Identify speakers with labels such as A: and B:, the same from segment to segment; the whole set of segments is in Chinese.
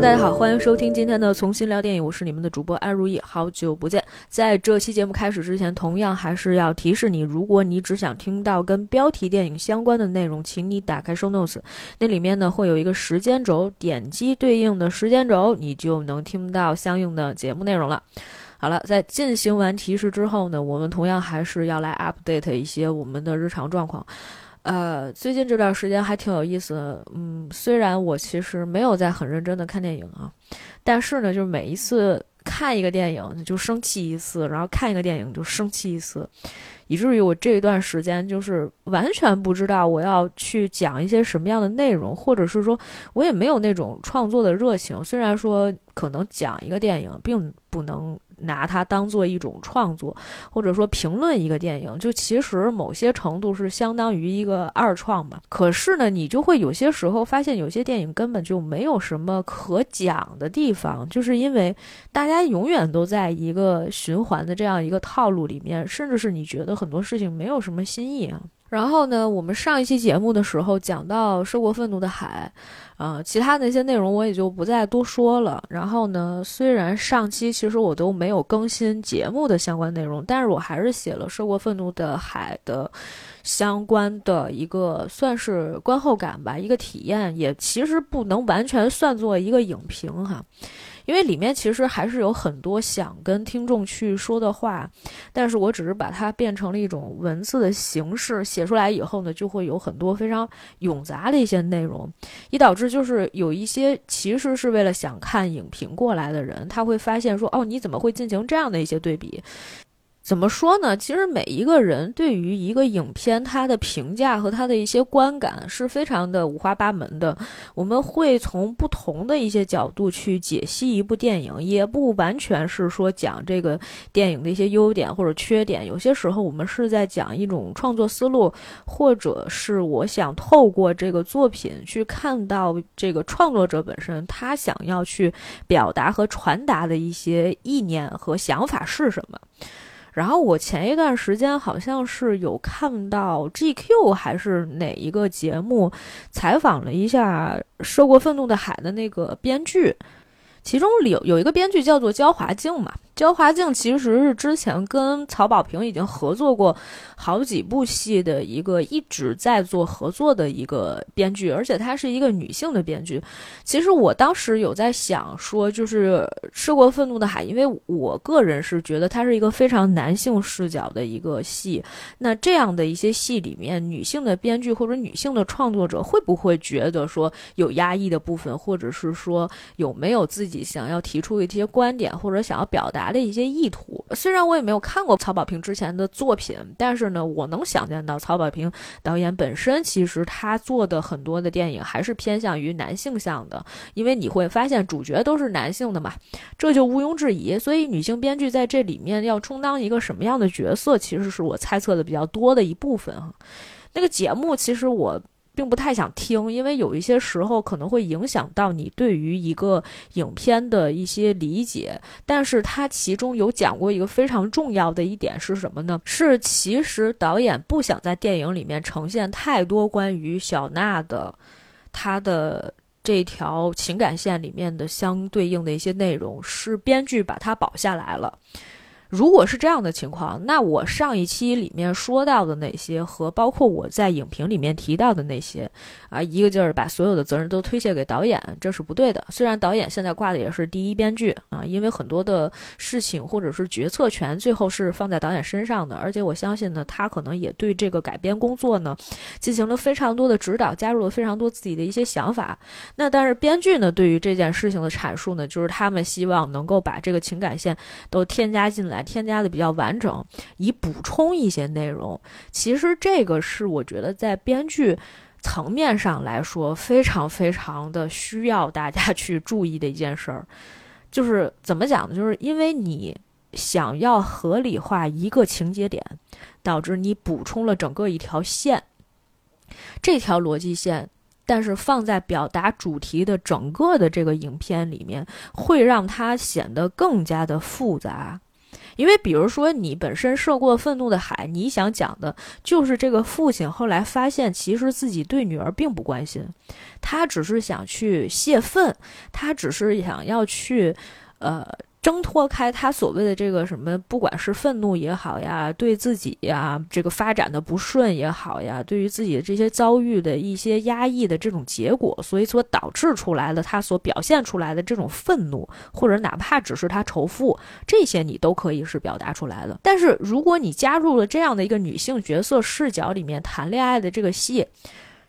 A: 大家好，欢迎收听今天的重新聊电影，我是你们的主播安如意，好久不见。在这期节目开始之前，同样还是要提示你，如果你只想听到跟标题电影相关的内容，请你打开 Show Notes，那里面呢会有一个时间轴，点击对应的时间轴，你就能听到相应的节目内容了。好了，在进行完提示之后呢，我们同样还是要来 update 一些我们的日常状况。呃，最近这段时间还挺有意思的。嗯，虽然我其实没有在很认真的看电影啊，但是呢，就是每一次看一个电影就生气一次，然后看一个电影就生气一次，以至于我这一段时间就是完全不知道我要去讲一些什么样的内容，或者是说我也没有那种创作的热情。虽然说可能讲一个电影并不能。拿它当做一种创作，或者说评论一个电影，就其实某些程度是相当于一个二创吧。可是呢，你就会有些时候发现，有些电影根本就没有什么可讲的地方，就是因为大家永远都在一个循环的这样一个套路里面，甚至是你觉得很多事情没有什么新意啊。然后呢，我们上一期节目的时候讲到《涉过愤怒的海》，啊，其他那些内容我也就不再多说了。然后呢，虽然上期其实我都没有更新节目的相关内容，但是我还是写了《涉过愤怒的海》的相关的一个算是观后感吧，一个体验，也其实不能完全算作一个影评哈。因为里面其实还是有很多想跟听众去说的话，但是我只是把它变成了一种文字的形式写出来以后呢，就会有很多非常冗杂的一些内容，以导致就是有一些其实是为了想看影评过来的人，他会发现说，哦，你怎么会进行这样的一些对比？怎么说呢？其实每一个人对于一个影片，他的评价和他的一些观感是非常的五花八门的。我们会从不同的一些角度去解析一部电影，也不完全是说讲这个电影的一些优点或者缺点。有些时候，我们是在讲一种创作思路，或者是我想透过这个作品去看到这个创作者本身他想要去表达和传达的一些意念和想法是什么。然后我前一段时间好像是有看到 GQ 还是哪一个节目采访了一下《涉过愤怒的海》的那个编剧，其中有有一个编剧叫做焦华静嘛。焦华静其实是之前跟曹保平已经合作过好几部戏的一个一直在做合作的一个编剧，而且她是一个女性的编剧。其实我当时有在想说，就是《吃过愤怒的海》，因为我个人是觉得它是一个非常男性视角的一个戏。那这样的一些戏里面，女性的编剧或者女性的创作者会不会觉得说有压抑的部分，或者是说有没有自己想要提出一些观点或者想要表达？的一些意图，虽然我也没有看过曹保平之前的作品，但是呢，我能想象到曹保平导演本身其实他做的很多的电影还是偏向于男性向的，因为你会发现主角都是男性的嘛，这就毋庸置疑。所以女性编剧在这里面要充当一个什么样的角色，其实是我猜测的比较多的一部分哈。那个节目其实我。并不太想听，因为有一些时候可能会影响到你对于一个影片的一些理解。但是他其中有讲过一个非常重要的一点是什么呢？是其实导演不想在电影里面呈现太多关于小娜的她的这条情感线里面的相对应的一些内容，是编剧把它保下来了。如果是这样的情况，那我上一期里面说到的那些和包括我在影评里面提到的那些，啊，一个劲儿把所有的责任都推卸给导演，这是不对的。虽然导演现在挂的也是第一编剧啊，因为很多的事情或者是决策权最后是放在导演身上的，而且我相信呢，他可能也对这个改编工作呢进行了非常多的指导，加入了非常多自己的一些想法。那但是编剧呢，对于这件事情的阐述呢，就是他们希望能够把这个情感线都添加进来。添加的比较完整，以补充一些内容。其实这个是我觉得在编剧层面上来说，非常非常的需要大家 去注意的一件事儿。就是怎么讲呢？就是因为你想要合理化一个情节点，导致你补充了整个一条线，这条逻辑线。但是放在表达主题的整个的这个影片里面，会让它显得更加的复杂。因为比如说你本身涉过愤怒的海，你想讲的就是这个父亲后来发现，其实自己对女儿并不关心，他只是想去泄愤，他只是想要去，呃。挣脱开他所谓的这个什么，不管是愤怒也好呀，对自己呀这个发展的不顺也好呀，对于自己的这些遭遇的一些压抑的这种结果，所以所导致出来的他所表现出来的这种愤怒，或者哪怕只是他仇富，这些你都可以是表达出来的。但是如果你加入了这样的一个女性角色视角里面谈恋爱的这个戏，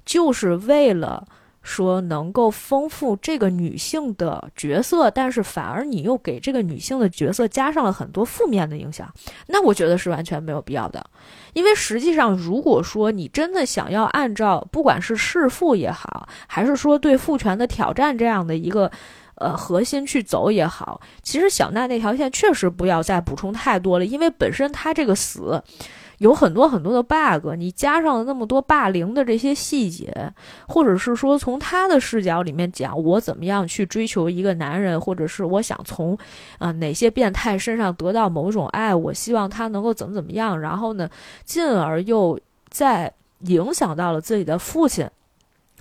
A: 就是为了。说能够丰富这个女性的角色，但是反而你又给这个女性的角色加上了很多负面的影响，那我觉得是完全没有必要的。因为实际上，如果说你真的想要按照不管是弑父也好，还是说对父权的挑战这样的一个呃核心去走也好，其实小奈那条线确实不要再补充太多了，因为本身他这个死。有很多很多的 bug，你加上了那么多霸凌的这些细节，或者是说从他的视角里面讲，我怎么样去追求一个男人，或者是我想从啊哪些变态身上得到某种爱，我希望他能够怎么怎么样，然后呢，进而又在影响到了自己的父亲，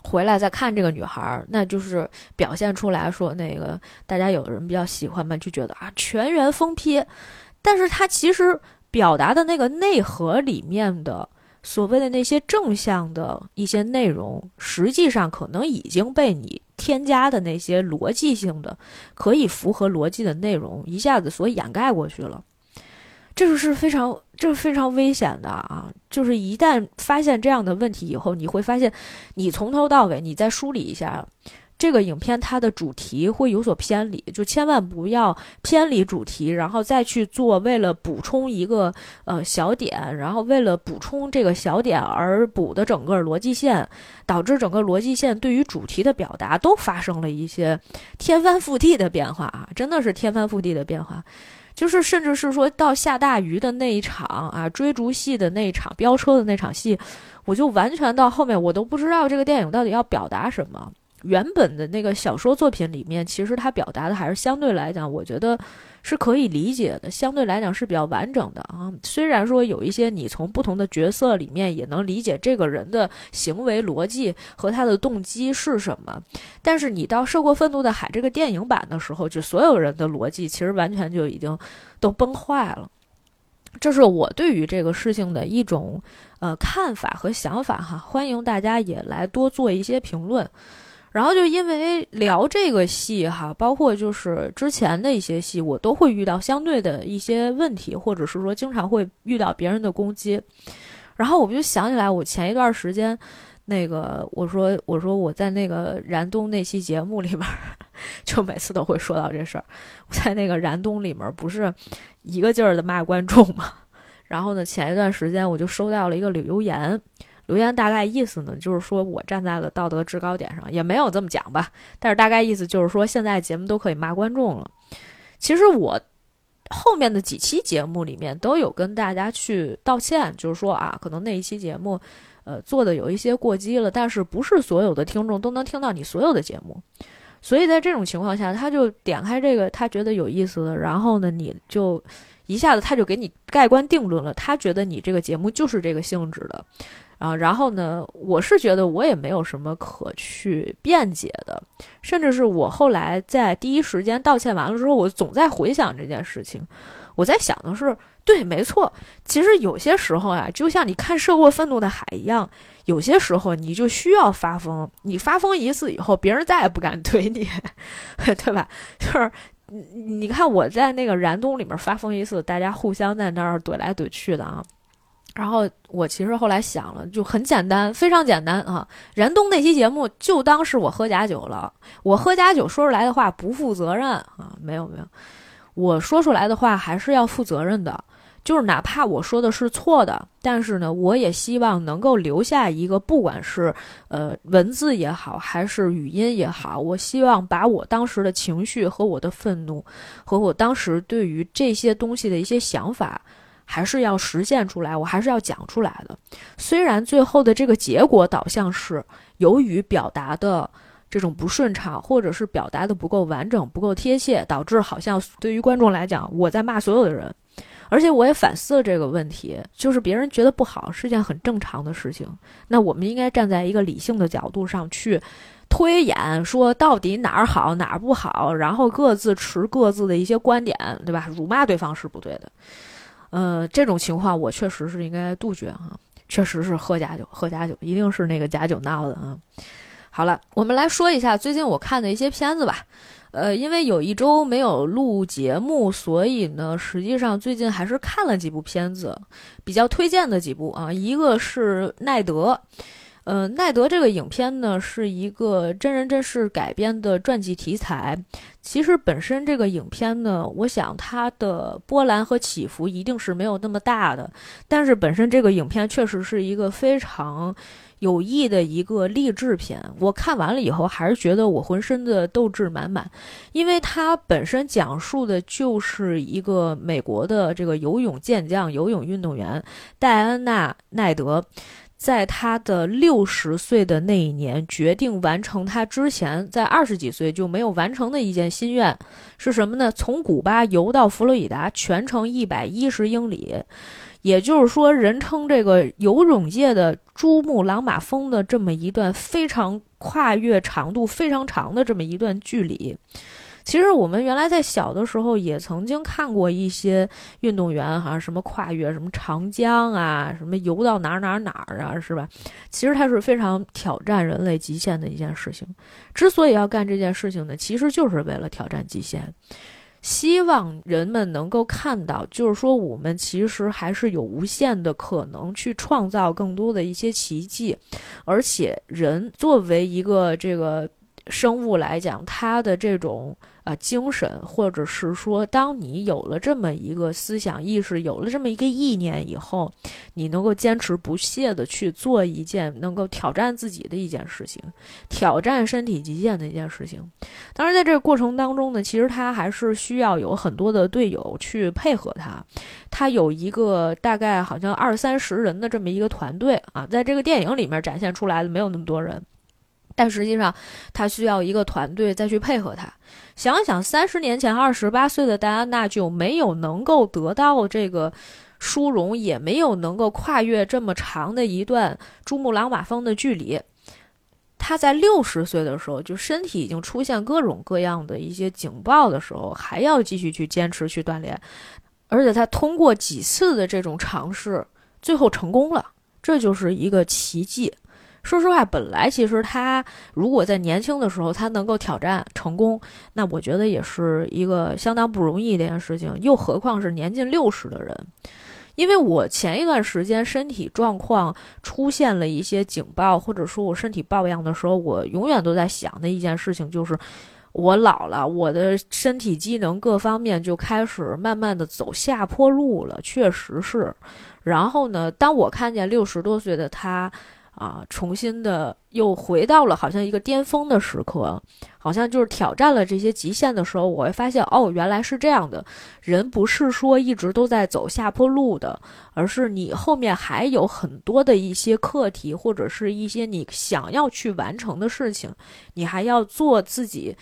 A: 回来再看这个女孩，那就是表现出来说那个大家有人比较喜欢嘛，就觉得啊全员疯批，但是他其实。表达的那个内核里面的所谓的那些正向的一些内容，实际上可能已经被你添加的那些逻辑性的、可以符合逻辑的内容一下子所掩盖过去了。这个是非常，这是非常危险的啊！就是一旦发现这样的问题以后，你会发现，你从头到尾，你再梳理一下。这个影片它的主题会有所偏离，就千万不要偏离主题，然后再去做为了补充一个呃小点，然后为了补充这个小点而补的整个逻辑线，导致整个逻辑线对于主题的表达都发生了一些天翻覆地的变化啊！真的是天翻覆地的变化，就是甚至是说到下大雨的那一场啊，追逐戏的那一场，飙车的那场戏，我就完全到后面我都不知道这个电影到底要表达什么。原本的那个小说作品里面，其实它表达的还是相对来讲，我觉得是可以理解的，相对来讲是比较完整的啊。虽然说有一些你从不同的角色里面也能理解这个人的行为逻辑和他的动机是什么，但是你到《涉过愤怒的海》这个电影版的时候，就所有人的逻辑其实完全就已经都崩坏了。这是我对于这个事情的一种呃看法和想法哈，欢迎大家也来多做一些评论。然后就因为聊这个戏哈，包括就是之前的一些戏，我都会遇到相对的一些问题，或者是说经常会遇到别人的攻击。然后我就想起来，我前一段时间，那个我说我说我在那个燃冬那期节目里面，就每次都会说到这事儿。在那个燃冬里面不是一个劲儿的骂观众嘛？然后呢，前一段时间我就收到了一个留言。留言大概意思呢，就是说我站在了道德制高点上，也没有这么讲吧。但是大概意思就是说，现在节目都可以骂观众了。其实我后面的几期节目里面都有跟大家去道歉，就是说啊，可能那一期节目，呃，做的有一些过激了，但是不是所有的听众都能听到你所有的节目。所以在这种情况下，他就点开这个他觉得有意思的，然后呢，你就一下子他就给你盖棺定论了，他觉得你这个节目就是这个性质的。啊，然后呢，我是觉得我也没有什么可去辩解的，甚至是我后来在第一时间道歉完了之后，我总在回想这件事情，我在想的是，对，没错，其实有些时候啊，就像你看《涉过愤怒的海》一样，有些时候你就需要发疯，你发疯一次以后，别人再也不敢怼你，对吧？就是你你看我在那个燃冬里面发疯一次，大家互相在那儿怼来怼去的啊。然后我其实后来想了，就很简单，非常简单啊！燃冬那期节目就当是我喝假酒了，我喝假酒说出来的话不负责任啊！没有没有，我说出来的话还是要负责任的，就是哪怕我说的是错的，但是呢，我也希望能够留下一个，不管是呃文字也好，还是语音也好，我希望把我当时的情绪和我的愤怒，和我当时对于这些东西的一些想法。还是要实现出来，我还是要讲出来的。虽然最后的这个结果导向是由于表达的这种不顺畅，或者是表达的不够完整、不够贴切，导致好像对于观众来讲，我在骂所有的人，而且我也反思了这个问题，就是别人觉得不好是件很正常的事情。那我们应该站在一个理性的角度上去推演，说到底哪儿好哪儿不好，然后各自持各自的一些观点，对吧？辱骂对方是不对的。呃，这种情况我确实是应该杜绝啊，确实是喝假酒，喝假酒一定是那个假酒闹的啊。好了，我们来说一下最近我看的一些片子吧。呃，因为有一周没有录节目，所以呢，实际上最近还是看了几部片子，比较推荐的几部啊。一个是《奈德》，呃，《奈德》这个影片呢是一个真人真事改编的传记题材。其实本身这个影片呢，我想它的波澜和起伏一定是没有那么大的，但是本身这个影片确实是一个非常。有益的一个励志片，我看完了以后还是觉得我浑身的斗志满满，因为它本身讲述的就是一个美国的这个游泳健将、游泳运动员戴安娜·奈德，在他的六十岁的那一年，决定完成他之前在二十几岁就没有完成的一件心愿，是什么呢？从古巴游到佛罗里达，全程一百一十英里。也就是说，人称这个游泳界的珠穆朗玛峰的这么一段非常跨越长度非常长的这么一段距离，其实我们原来在小的时候也曾经看过一些运动员，哈，什么跨越什么长江啊，什么游到哪儿哪儿哪儿啊，是吧？其实它是非常挑战人类极限的一件事情。之所以要干这件事情呢，其实就是为了挑战极限。希望人们能够看到，就是说，我们其实还是有无限的可能去创造更多的一些奇迹，而且人作为一个这个生物来讲，他的这种。啊，精神，或者是说，当你有了这么一个思想意识，有了这么一个意念以后，你能够坚持不懈的去做一件能够挑战自己的一件事情，挑战身体极限的一件事情。当然，在这个过程当中呢，其实他还是需要有很多的队友去配合他。他有一个大概好像二三十人的这么一个团队啊，在这个电影里面展现出来的没有那么多人。但实际上，他需要一个团队再去配合他。想想三十年前，二十八岁的戴安娜就没有能够得到这个殊荣，也没有能够跨越这么长的一段珠穆朗玛峰的距离。他在六十岁的时候，就身体已经出现各种各样的一些警报的时候，还要继续去坚持去锻炼，而且他通过几次的这种尝试，最后成功了，这就是一个奇迹。说实话，本来其实他如果在年轻的时候他能够挑战成功，那我觉得也是一个相当不容易的一件事情。又何况是年近六十的人，因为我前一段时间身体状况出现了一些警报，或者说我身体抱恙的时候，我永远都在想的一件事情就是，我老了，我的身体机能各方面就开始慢慢的走下坡路了，确实是。然后呢，当我看见六十多岁的他。啊，重新的又回到了好像一个巅峰的时刻，好像就是挑战了这些极限的时候，我会发现哦，原来是这样的。人不是说一直都在走下坡路的，而是你后面还有很多的一些课题，或者是一些你想要去完成的事情，你还要做自己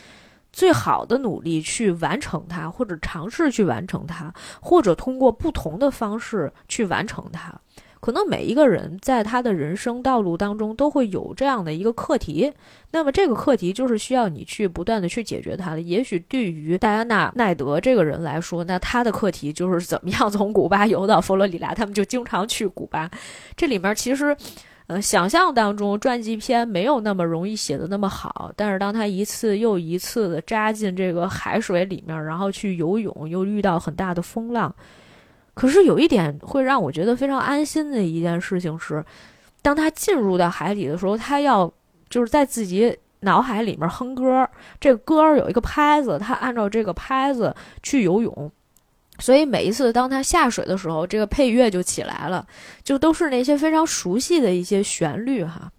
A: 最好的努力去完成它，或者尝试去完成它，或者通过不同的方式去完成它。可能每一个人在他的人生道路当中都会有这样的一个课题，那么这个课题就是需要你去不断的去解决它的。也许对于戴安娜·奈德这个人来说，那他的课题就是怎么样从古巴游到佛罗里达，他们就经常去古巴。这里面其实，呃，想象当中传记片没有那么容易写的那么好，但是当他一次又一次的扎进这个海水里面，然后去游泳，又遇到很大的风浪。可是有一点会让我觉得非常安心的一件事情是，当他进入到海里的时候，他要就是在自己脑海里面哼歌，这个歌有一个拍子，他按照这个拍子去游泳，所以每一次当他下水的时候，这个配乐就起来了，就都是那些非常熟悉的一些旋律哈，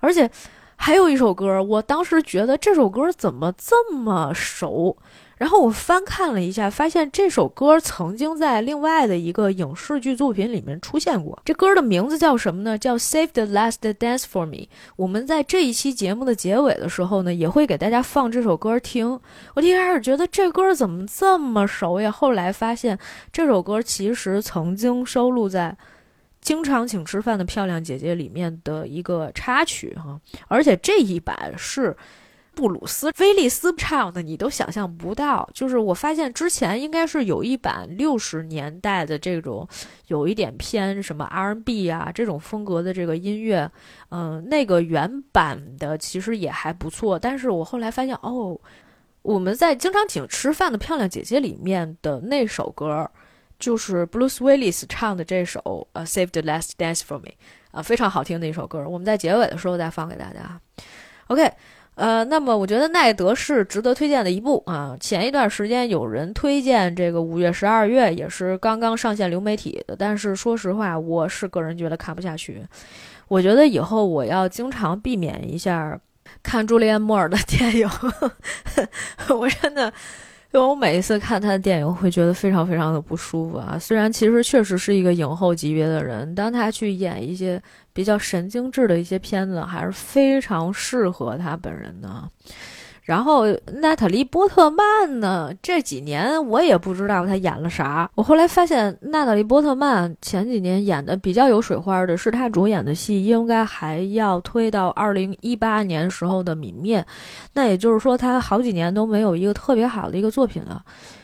A: 而且还有一首歌，我当时觉得这首歌怎么这么熟。然后我翻看了一下，发现这首歌曾经在另外的一个影视剧作品里面出现过。这歌的名字叫什么呢？叫《Save the Last Dance for Me》。我们在这一期节目的结尾的时候呢，也会给大家放这首歌听。我一开始觉得这歌怎么这么熟呀？后来发现这首歌其实曾经收录在《经常请吃饭的漂亮姐姐》里面的一个插曲哈，而且这一版是。布鲁斯·威利斯唱的你都想象不到，就是我发现之前应该是有一版六十年代的这种有一点偏什么 R&B 啊这种风格的这个音乐，嗯，那个原版的其实也还不错。但是我后来发现，哦，我们在经常请吃饭的漂亮姐姐里面的那首歌，就是布鲁斯·威利斯唱的这首呃《Save the Last Dance for Me》啊，非常好听的一首歌。我们在结尾的时候再放给大家。OK。呃，那么我觉得奈德是值得推荐的一部啊。前一段时间有人推荐这个五月十二月，也是刚刚上线流媒体的，但是说实话，我是个人觉得看不下去。我觉得以后我要经常避免一下看朱丽安·莫尔的电影，我真的。因为我每一次看他的电影，会觉得非常非常的不舒服啊。虽然其实确实是一个影后级别的人，当他去演一些比较神经质的一些片子，还是非常适合他本人的。然后娜塔莉·波特曼呢？这几年我也不知道她演了啥。我后来发现，娜塔莉·波特曼前几年演的比较有水花的是她主演的戏，应该还要推到二零一八年时候的《泯灭》。那也就是说，她好几年都没有一个特别好的一个作品了。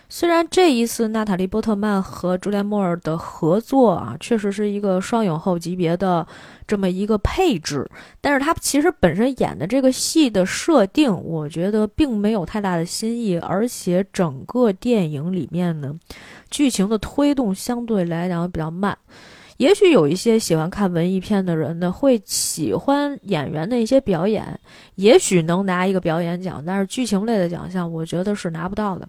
A: 虽然这一次娜塔莉·波特曼和朱莲·莫尔的合作啊，确实是一个双影后级别的这么一个配置，但是他其实本身演的这个戏的设定，我觉得并没有太大的新意，而且整个电影里面呢，剧情的推动相对来讲比较慢。也许有一些喜欢看文艺片的人呢，会喜欢演员的一些表演，也许能拿一个表演奖，但是剧情类的奖项，我觉得是拿不到的。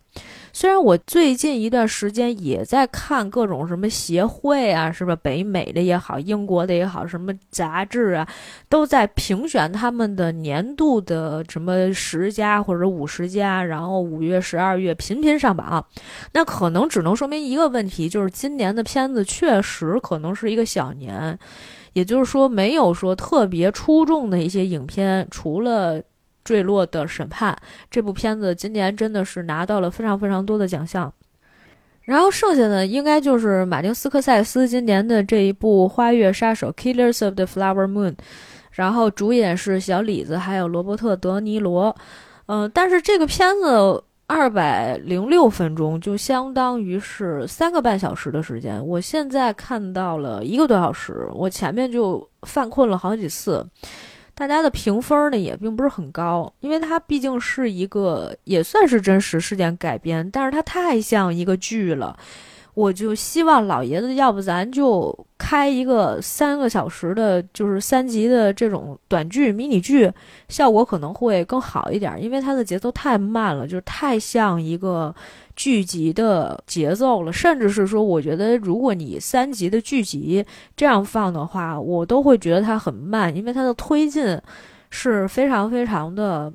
A: 虽然我最近一段时间也在看各种什么协会啊，是吧？北美的也好，英国的也好，什么杂志啊，都在评选他们的年度的什么十佳或者五十佳，然后五月、十二月频频上榜。那可能只能说明一个问题，就是今年的片子确实可能是一个小年，也就是说没有说特别出众的一些影片，除了。坠落的审判这部片子今年真的是拿到了非常非常多的奖项，然后剩下的应该就是马丁斯科塞斯今年的这一部《花月杀手》（Killers of the Flower Moon），然后主演是小李子还有罗伯特·德尼罗。嗯，但是这个片子二百零六分钟，就相当于是三个半小时的时间。我现在看到了一个多小时，我前面就犯困了好几次。大家的评分呢也并不是很高，因为它毕竟是一个也算是真实事件改编，但是它太像一个剧了。我就希望老爷子，要不咱就开一个三个小时的，就是三集的这种短剧、迷你剧，效果可能会更好一点，因为它的节奏太慢了，就是太像一个。剧集的节奏了，甚至是说，我觉得如果你三集的剧集这样放的话，我都会觉得它很慢，因为它的推进是非常非常的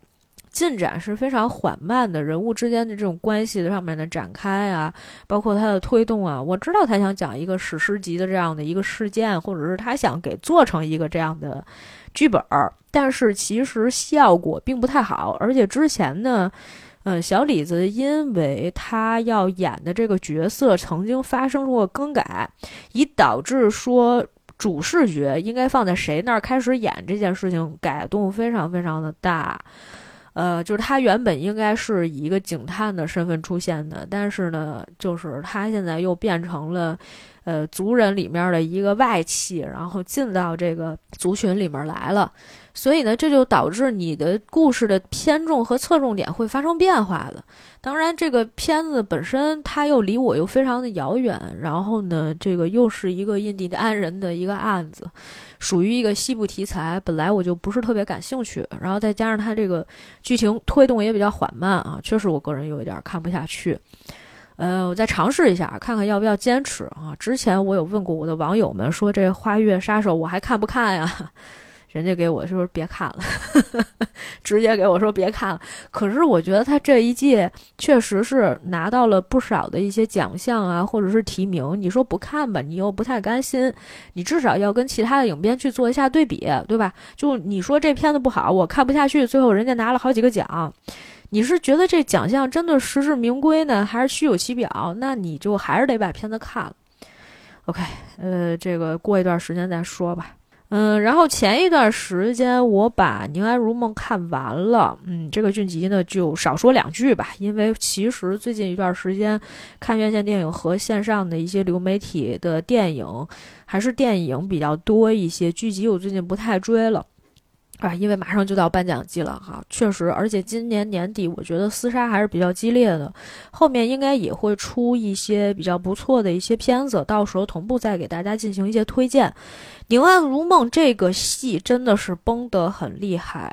A: 进展是非常缓慢的，人物之间的这种关系的上面的展开啊，包括它的推动啊，我知道他想讲一个史诗级的这样的一个事件，或者是他想给做成一个这样的剧本儿，但是其实效果并不太好，而且之前呢。嗯，小李子因为他要演的这个角色曾经发生过更改，以导致说主视觉应该放在谁那儿开始演这件事情改动非常非常的大。呃，就是他原本应该是以一个警探的身份出现的，但是呢，就是他现在又变成了。呃，族人里面的一个外戚，然后进到这个族群里面来了，所以呢，这就导致你的故事的偏重和侧重点会发生变化的。当然，这个片子本身它又离我又非常的遥远，然后呢，这个又是一个印第安人的一个案子，属于一个西部题材，本来我就不是特别感兴趣，然后再加上它这个剧情推动也比较缓慢啊，确实我个人有一点看不下去。呃，我再尝试一下，看看要不要坚持啊。之前我有问过我的网友们，说这《花月杀手》我还看不看呀？人家给我说别看了，直接给我说别看了。可是我觉得他这一届确实是拿到了不少的一些奖项啊，或者是提名。你说不看吧，你又不太甘心，你至少要跟其他的影片去做一下对比，对吧？就你说这片子不好，我看不下去，最后人家拿了好几个奖，你是觉得这奖项真的实至名归呢，还是虚有其表？那你就还是得把片子看了。OK，呃，这个过一段时间再说吧。嗯，然后前一段时间我把《宁安如梦》看完了，嗯，这个剧集呢就少说两句吧，因为其实最近一段时间看院线电影和线上的一些流媒体的电影，还是电影比较多一些，剧集我最近不太追了。啊，因为马上就到颁奖季了哈，确实，而且今年年底我觉得厮杀还是比较激烈的，后面应该也会出一些比较不错的一些片子，到时候同步再给大家进行一些推荐。《宁安如梦》这个戏真的是崩得很厉害，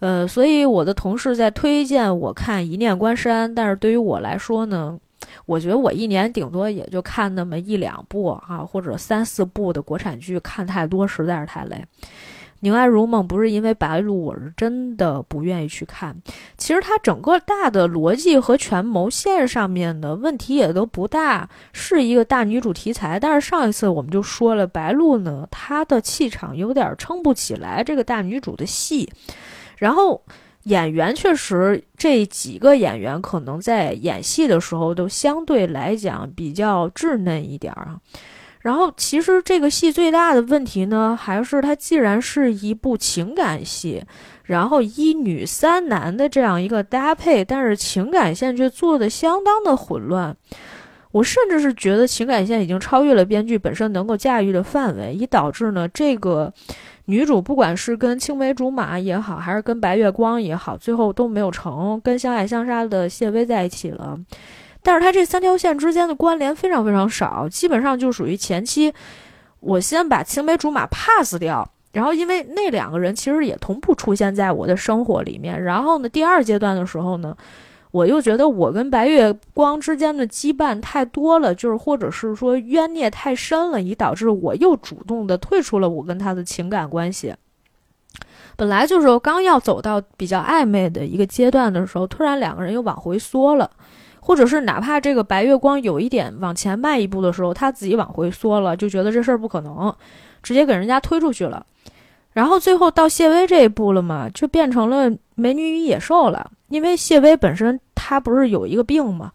A: 呃，所以我的同事在推荐我看《一念关山》，但是对于我来说呢，我觉得我一年顶多也就看那么一两部啊，或者三四部的国产剧，看太多实在是太累。《宁安如梦》不是因为白鹿，我是真的不愿意去看。其实它整个大的逻辑和权谋线上面的问题也都不大，是一个大女主题材。但是上一次我们就说了，白鹿呢，她的气场有点撑不起来这个大女主的戏。然后演员确实这几个演员可能在演戏的时候都相对来讲比较稚嫩一点儿啊。然后，其实这个戏最大的问题呢，还是它既然是一部情感戏，然后一女三男的这样一个搭配，但是情感线却做的相当的混乱。我甚至是觉得情感线已经超越了编剧本身能够驾驭的范围，以导致呢，这个女主不管是跟青梅竹马也好，还是跟白月光也好，最后都没有成，跟相爱相杀的谢薇在一起了。但是它这三条线之间的关联非常非常少，基本上就属于前期，我先把青梅竹马 pass 掉，然后因为那两个人其实也同步出现在我的生活里面，然后呢，第二阶段的时候呢，我又觉得我跟白月光之间的羁绊太多了，就是或者是说冤孽太深了，以导致我又主动的退出了我跟他的情感关系。本来就是刚要走到比较暧昧的一个阶段的时候，突然两个人又往回缩了。或者是哪怕这个白月光有一点往前迈一步的时候，他自己往回缩了，就觉得这事儿不可能，直接给人家推出去了。然后最后到谢薇这一步了嘛，就变成了美女与野兽了。因为谢薇本身她不是有一个病嘛，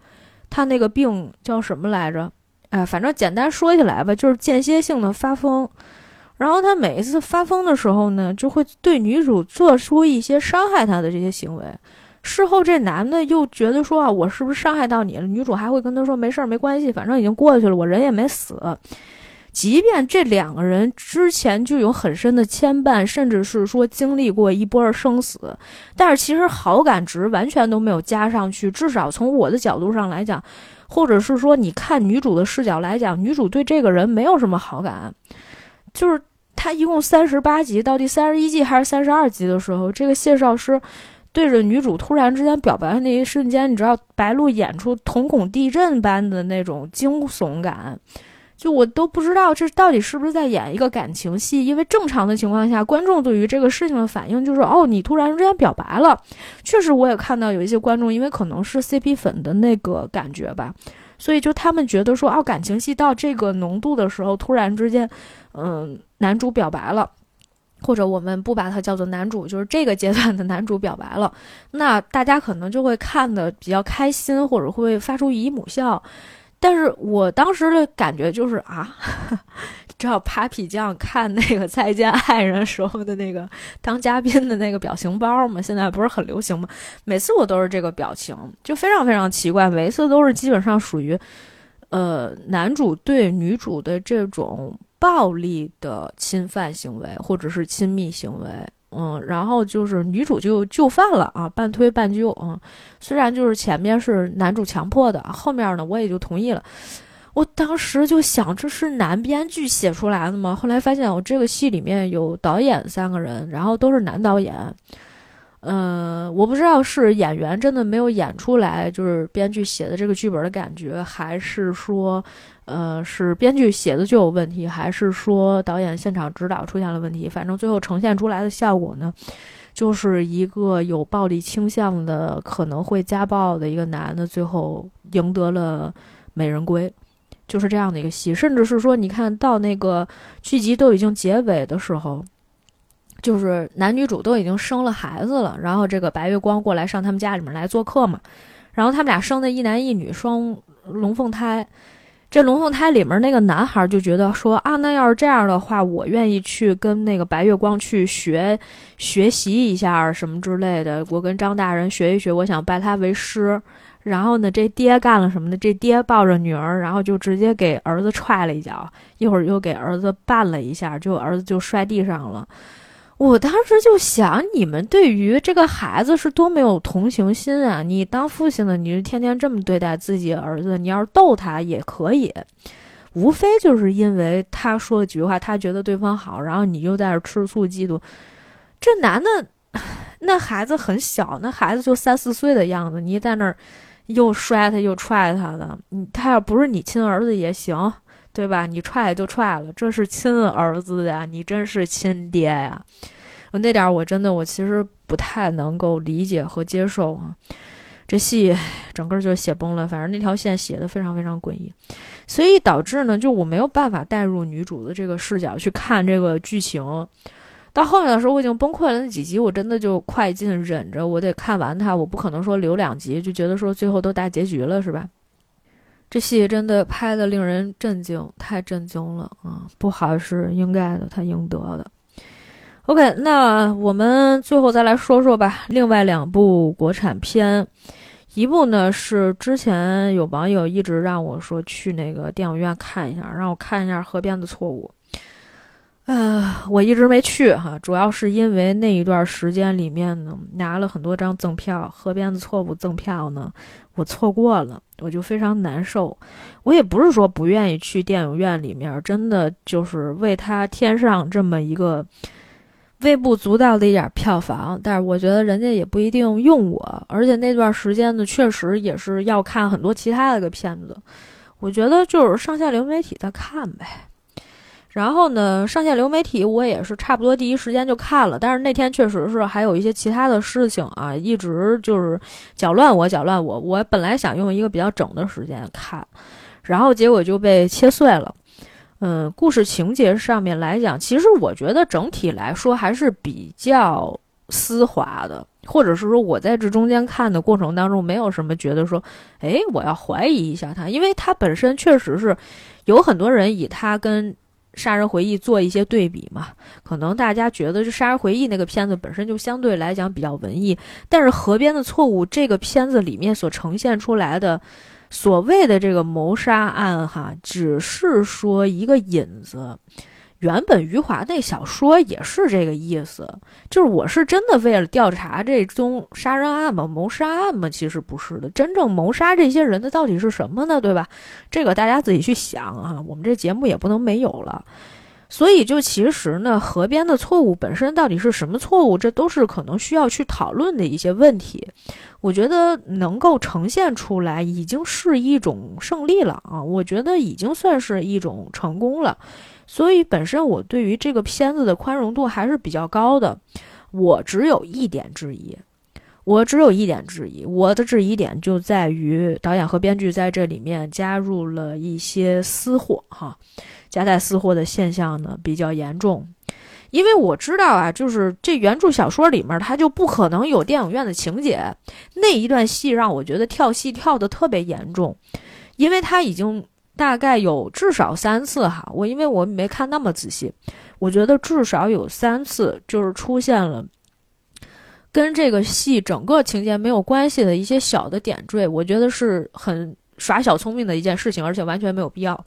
A: 她那个病叫什么来着？哎，反正简单说起来吧，就是间歇性的发疯。然后她每一次发疯的时候呢，就会对女主做出一些伤害她的这些行为。事后，这男的又觉得说啊，我是不是伤害到你了？女主还会跟他说没事儿，没关系，反正已经过去了，我人也没死。即便这两个人之前就有很深的牵绊，甚至是说经历过一波生死，但是其实好感值完全都没有加上去。至少从我的角度上来讲，或者是说你看女主的视角来讲，女主对这个人没有什么好感。就是他一共三十八集，到第三十一集还是三十二集的时候，这个谢少师。对着女主突然之间表白的那一瞬间，你知道白鹿演出瞳孔地震般的那种惊悚感，就我都不知道这到底是不是在演一个感情戏。因为正常的情况下，观众对于这个事情的反应就是哦，你突然之间表白了。确实，我也看到有一些观众，因为可能是 CP 粉的那个感觉吧，所以就他们觉得说哦，感情戏到这个浓度的时候，突然之间，嗯，男主表白了。或者我们不把他叫做男主，就是这个阶段的男主表白了，那大家可能就会看的比较开心，或者会发出姨母笑。但是我当时的感觉就是啊，知道 Papi 酱看那个《再见爱人》时候的那个当嘉宾的那个表情包吗？现在不是很流行吗？每次我都是这个表情，就非常非常奇怪，每一次都是基本上属于，呃，男主对女主的这种。暴力的侵犯行为或者是亲密行为，嗯，然后就是女主就就范了啊，半推半就，嗯，虽然就是前面是男主强迫的，后面呢我也就同意了。我当时就想，这是男编剧写出来的吗？后来发现我这个戏里面有导演三个人，然后都是男导演，嗯，我不知道是演员真的没有演出来，就是编剧写的这个剧本的感觉，还是说。呃，是编剧写的就有问题，还是说导演现场指导出现了问题？反正最后呈现出来的效果呢，就是一个有暴力倾向的、可能会家暴的一个男的，最后赢得了美人归，就是这样的一个戏。甚至是说，你看到那个剧集都已经结尾的时候。就是男女主都已经生了孩子了，然后这个白月光过来上他们家里面来做客嘛，然后他们俩生的一男一女双龙凤胎，这龙凤胎里面那个男孩就觉得说啊，那要是这样的话，我愿意去跟那个白月光去学学习一下什么之类的，我跟张大人学一学，我想拜他为师。然后呢，这爹干了什么呢？这爹抱着女儿，然后就直接给儿子踹了一脚，一会儿又给儿子绊了一下，就儿子就摔地上了。我当时就想，你们对于这个孩子是多没有同情心啊！你当父亲的，你就天天这么对待自己儿子，你要是逗他也可以，无非就是因为他说了几句话，他觉得对方好，然后你就在这吃醋嫉妒。这男的，那孩子很小，那孩子就三四岁的样子，你在那儿又摔他又踹他的，他要不是你亲儿子也行。对吧？你踹就踹了，这是亲儿子呀，你真是亲爹呀！那点我真的我其实不太能够理解和接受啊。这戏整个就写崩了，反正那条线写的非常非常诡异，所以导致呢，就我没有办法带入女主的这个视角去看这个剧情。到后面的时候我已经崩溃了，那几集我真的就快进忍着，我得看完它，我不可能说留两集就觉得说最后都大结局了，是吧？这戏真的拍的令人震惊，太震惊了啊！不好是应该的，他应得的。OK，那我们最后再来说说吧。另外两部国产片，一部呢是之前有网友一直让我说去那个电影院看一下，让我看一下《河边的错误》。呃，我一直没去哈，主要是因为那一段时间里面呢，拿了很多张赠票，《河边的错误》赠票呢，我错过了，我就非常难受。我也不是说不愿意去电影院里面，真的就是为他添上这么一个微不足道的一点票房，但是我觉得人家也不一定用我，而且那段时间呢，确实也是要看很多其他的个片子，我觉得就是上下流媒体再看呗。然后呢，上线流媒体我也是差不多第一时间就看了，但是那天确实是还有一些其他的事情啊，一直就是搅乱我，搅乱我。我本来想用一个比较整的时间看，然后结果就被切碎了。嗯，故事情节上面来讲，其实我觉得整体来说还是比较丝滑的，或者是说我在这中间看的过程当中，没有什么觉得说，哎，我要怀疑一下他，因为他本身确实是有很多人以他跟。杀人回忆做一些对比嘛？可能大家觉得这杀人回忆那个片子本身就相对来讲比较文艺，但是河边的错误这个片子里面所呈现出来的所谓的这个谋杀案，哈，只是说一个引子。原本余华那小说也是这个意思，就是我是真的为了调查这宗杀人案吗？谋杀案吗？其实不是的，真正谋杀这些人的到底是什么呢？对吧？这个大家自己去想啊，我们这节目也不能没有了。所以就其实呢，河边的错误本身到底是什么错误，这都是可能需要去讨论的一些问题。我觉得能够呈现出来已经是一种胜利了啊，我觉得已经算是一种成功了。所以本身我对于这个片子的宽容度还是比较高的，我只有一点质疑，我只有一点质疑，我的质疑点就在于导演和编剧在这里面加入了一些私货，哈，夹带私货的现象呢比较严重，因为我知道啊，就是这原著小说里面它就不可能有电影院的情节，那一段戏让我觉得跳戏跳的特别严重，因为它已经。大概有至少三次哈，我因为我没看那么仔细，我觉得至少有三次就是出现了跟这个戏整个情节没有关系的一些小的点缀，我觉得是很耍小聪明的一件事情，而且完全没有必要。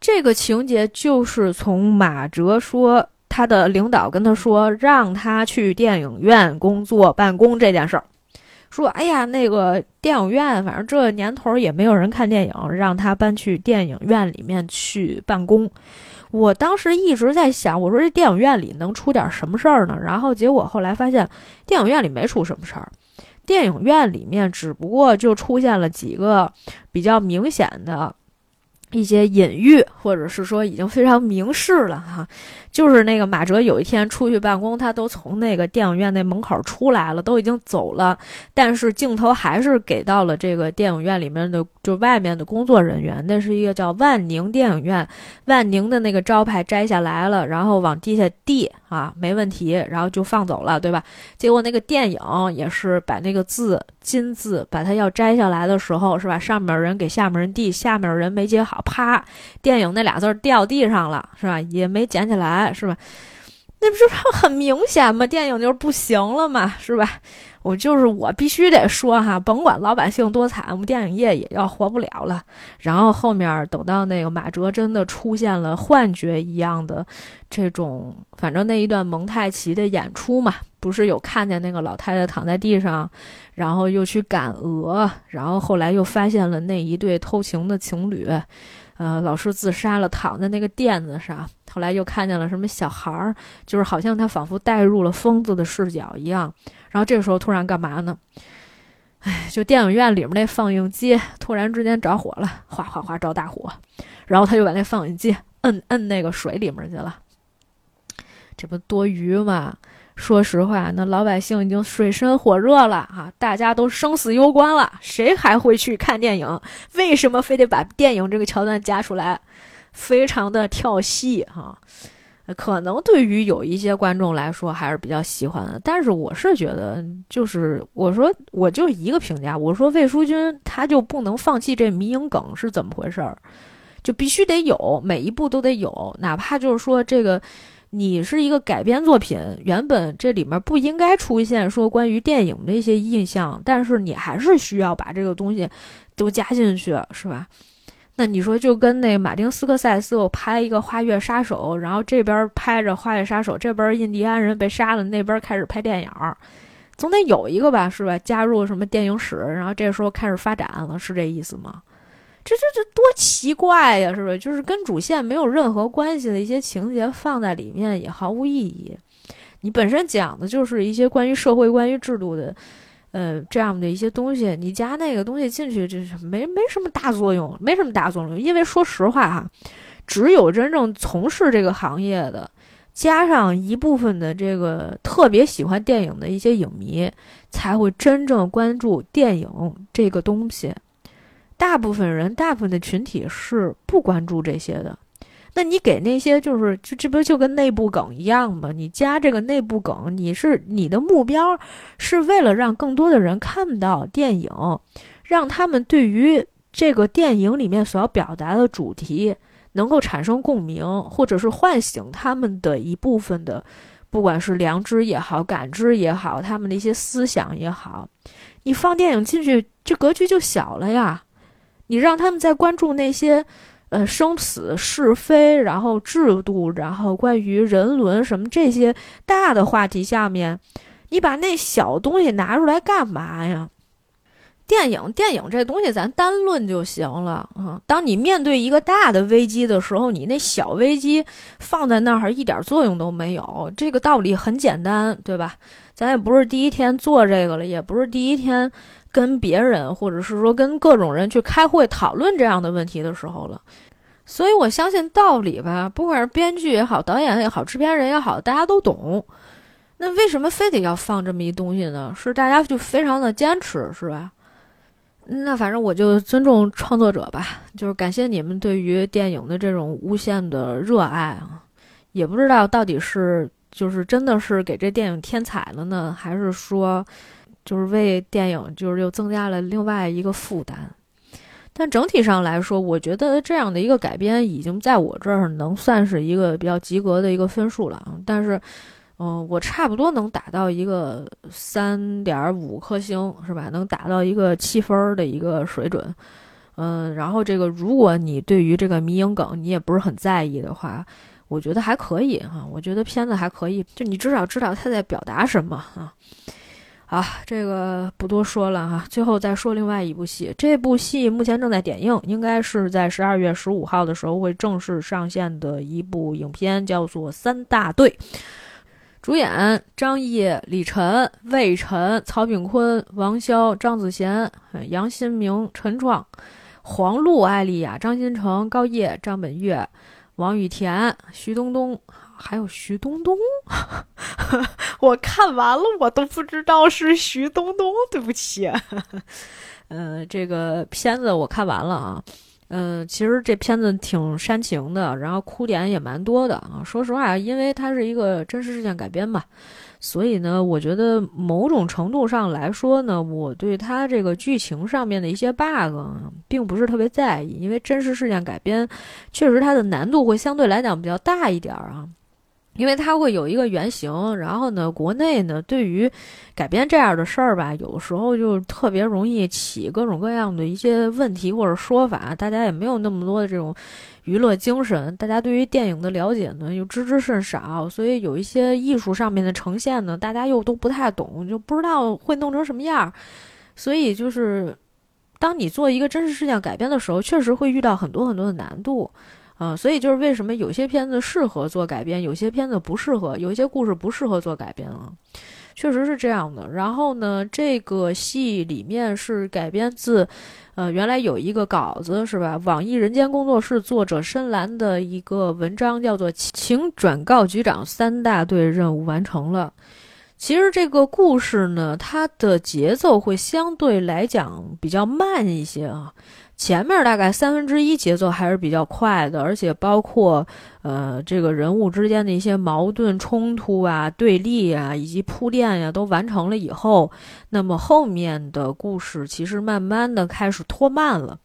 A: 这个情节就是从马哲说他的领导跟他说让他去电影院工作办公这件事儿。说，哎呀，那个电影院，反正这年头也没有人看电影，让他搬去电影院里面去办公。我当时一直在想，我说这电影院里能出点什么事儿呢？然后结果后来发现，电影院里没出什么事儿。电影院里面只不过就出现了几个比较明显的一些隐喻，或者是说已经非常明示了哈，就是那个马哲有一天出去办公，他都从那个电影院那门口出来了，都已经走了，但是镜头还是给到了这个电影院里面的就外面的工作人员，那是一个叫万宁电影院，万宁的那个招牌摘下来了，然后往地下递啊，没问题，然后就放走了，对吧？结果那个电影也是把那个字金字把它要摘下来的时候，是吧？上面人给下面人递，下面人没接好。啪！电影那俩字掉地上了，是吧？也没捡起来，是吧？那不是很明显吗？电影就是不行了嘛，是吧？我就是我必须得说哈，甭管老百姓多惨，我们电影业也要活不了了。然后后面等到那个马哲真的出现了幻觉一样的这种，反正那一段蒙太奇的演出嘛，不是有看见那个老太太躺在地上，然后又去赶鹅，然后后来又发现了那一对偷情的情侣。呃，老师自杀了，躺在那个垫子上。后来又看见了什么小孩儿，就是好像他仿佛带入了疯子的视角一样。然后这时候突然干嘛呢？哎，就电影院里面那放映机突然之间着火了，哗哗哗着大火。然后他就把那放映机摁摁那个水里面去了。这不多余吗？说实话，那老百姓已经水深火热了啊！大家都生死攸关了，谁还会去看电影？为什么非得把电影这个桥段加出来？非常的跳戏哈！可能对于有一些观众来说还是比较喜欢的，但是我是觉得，就是我说我就一个评价，我说魏书君他就不能放弃这迷影梗是怎么回事儿？就必须得有，每一部都得有，哪怕就是说这个。你是一个改编作品，原本这里面不应该出现说关于电影的一些印象，但是你还是需要把这个东西都加进去，是吧？那你说就跟那马丁斯科塞斯我拍一个《花月杀手》，然后这边拍着《花月杀手》，这边印第安人被杀了，那边开始拍电影，总得有一个吧，是吧？加入什么电影史，然后这时候开始发展了，是这意思吗？这这这多奇怪呀，是不是？就是跟主线没有任何关系的一些情节放在里面也毫无意义。你本身讲的就是一些关于社会、关于制度的，呃，这样的一些东西，你加那个东西进去，就是没没什么大作用，没什么大作用。因为说实话哈，只有真正从事这个行业的，加上一部分的这个特别喜欢电影的一些影迷，才会真正关注电影这个东西。大部分人，大部分的群体是不关注这些的。那你给那些就是就这不就跟内部梗一样吗？你加这个内部梗，你是你的目标是为了让更多的人看到电影，让他们对于这个电影里面所要表达的主题能够产生共鸣，或者是唤醒他们的一部分的，不管是良知也好，感知也好，他们的一些思想也好。你放电影进去，这格局就小了呀。你让他们在关注那些，呃，生死是非，然后制度，然后关于人伦什么这些大的话题下面，你把那小东西拿出来干嘛呀？电影，电影这东西咱单论就行了啊。当你面对一个大的危机的时候，你那小危机放在那儿一点作用都没有。这个道理很简单，对吧？咱也不是第一天做这个了，也不是第一天。跟别人，或者是说跟各种人去开会讨论这样的问题的时候了，所以我相信道理吧，不管是编剧也好，导演也好，制片人也好，大家都懂。那为什么非得要放这么一东西呢？是大家就非常的坚持，是吧？那反正我就尊重创作者吧，就是感谢你们对于电影的这种无限的热爱啊！也不知道到底是就是真的是给这电影添彩了呢，还是说？就是为电影，就是又增加了另外一个负担，但整体上来说，我觉得这样的一个改编已经在我这儿能算是一个比较及格的一个分数了。但是，嗯，我差不多能打到一个三点五颗星，是吧？能打到一个七分的一个水准。嗯，然后这个，如果你对于这个迷影梗你也不是很在意的话，我觉得还可以哈。我觉得片子还可以，就你至少知道他在表达什么啊。好，这个不多说了哈。最后再说另外一部戏，这部戏目前正在点映，应该是在十二月十五号的时候会正式上线的一部影片，叫做《三大队》。主演张译、李晨、魏晨、曹炳坤、王骁、张子贤、杨新明、陈创。黄璐、艾丽亚、张新成、高叶、张本月、王雨田、徐冬冬，还有徐冬冬。我看完了，我都不知道是徐冬冬，对不起。嗯，这个片子我看完了啊。嗯，其实这片子挺煽情的，然后哭点也蛮多的啊。说实话，因为它是一个真实事件改编嘛，所以呢，我觉得某种程度上来说呢，我对它这个剧情上面的一些 bug 并不是特别在意，因为真实事件改编确实它的难度会相对来讲比较大一点啊。因为它会有一个原型，然后呢，国内呢对于改编这样的事儿吧，有时候就特别容易起各种各样的一些问题或者说法，大家也没有那么多的这种娱乐精神，大家对于电影的了解呢又知之甚少，所以有一些艺术上面的呈现呢，大家又都不太懂，就不知道会弄成什么样儿，所以就是当你做一个真实事件改编的时候，确实会遇到很多很多的难度。啊，所以就是为什么有些片子适合做改编，有些片子不适合，有一些故事不适合做改编啊，确实是这样的。然后呢，这个戏里面是改编自，呃，原来有一个稿子是吧？网易人间工作室作者深蓝的一个文章，叫做《请转告局长，三大队任务完成了》。其实这个故事呢，它的节奏会相对来讲比较慢一些啊。前面大概三分之一节奏还是比较快的，而且包括呃这个人物之间的一些矛盾冲突啊、对立啊，以及铺垫呀，都完成了以后，那么后面的故事其实慢慢的开始拖慢了。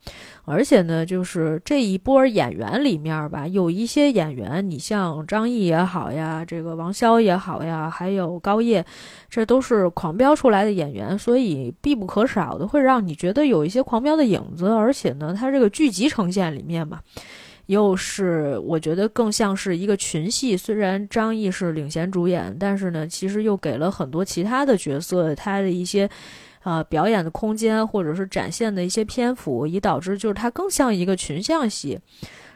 A: 而且呢，就是这一波演员里面吧，有一些演员，你像张译也好呀，这个王骁也好呀，还有高叶，这都是狂飙出来的演员，所以必不可少的会让你觉得有一些狂飙的影子。而且呢，它这个剧集呈现里面嘛，又是我觉得更像是一个群戏。虽然张译是领衔主演，但是呢，其实又给了很多其他的角色他的一些。啊，表演的空间或者是展现的一些篇幅，以导致就是它更像一个群像戏。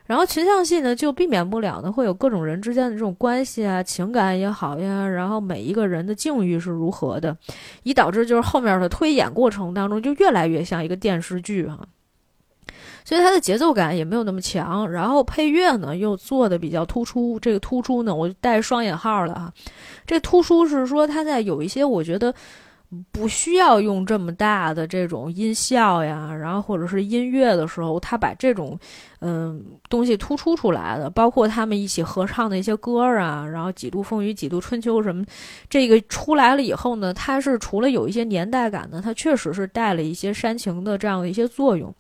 A: 然后群像戏呢，就避免不了的会有各种人之间的这种关系啊，情感也好呀，然后每一个人的境遇是如何的，以导致就是后面的推演过程当中就越来越像一个电视剧哈。所以它的节奏感也没有那么强，然后配乐呢又做的比较突出。这个突出呢，我就带双引号了啊。这突出是说它在有一些我觉得。不需要用这么大的这种音效呀，然后或者是音乐的时候，他把这种嗯东西突出出来的，包括他们一起合唱的一些歌啊，然后几度风雨几度春秋什么，这个出来了以后呢，它是除了有一些年代感呢，它确实是带了一些煽情的这样的一些作用，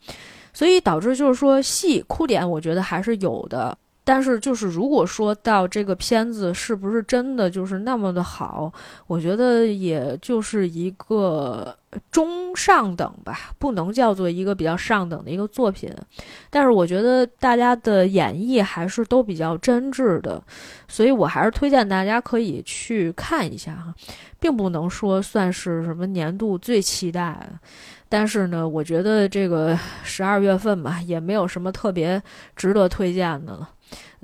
A: 所以导致就是说戏哭点，我觉得还是有的。但是，就是如果说到这个片子是不是真的就是那么的好，我觉得也就是一个中上等吧，不能叫做一个比较上等的一个作品。但是，我觉得大家的演绎还是都比较真挚的，所以我还是推荐大家可以去看一下哈，并不能说算是什么年度最期待。但是呢，我觉得这个十二月份吧，也没有什么特别值得推荐的了。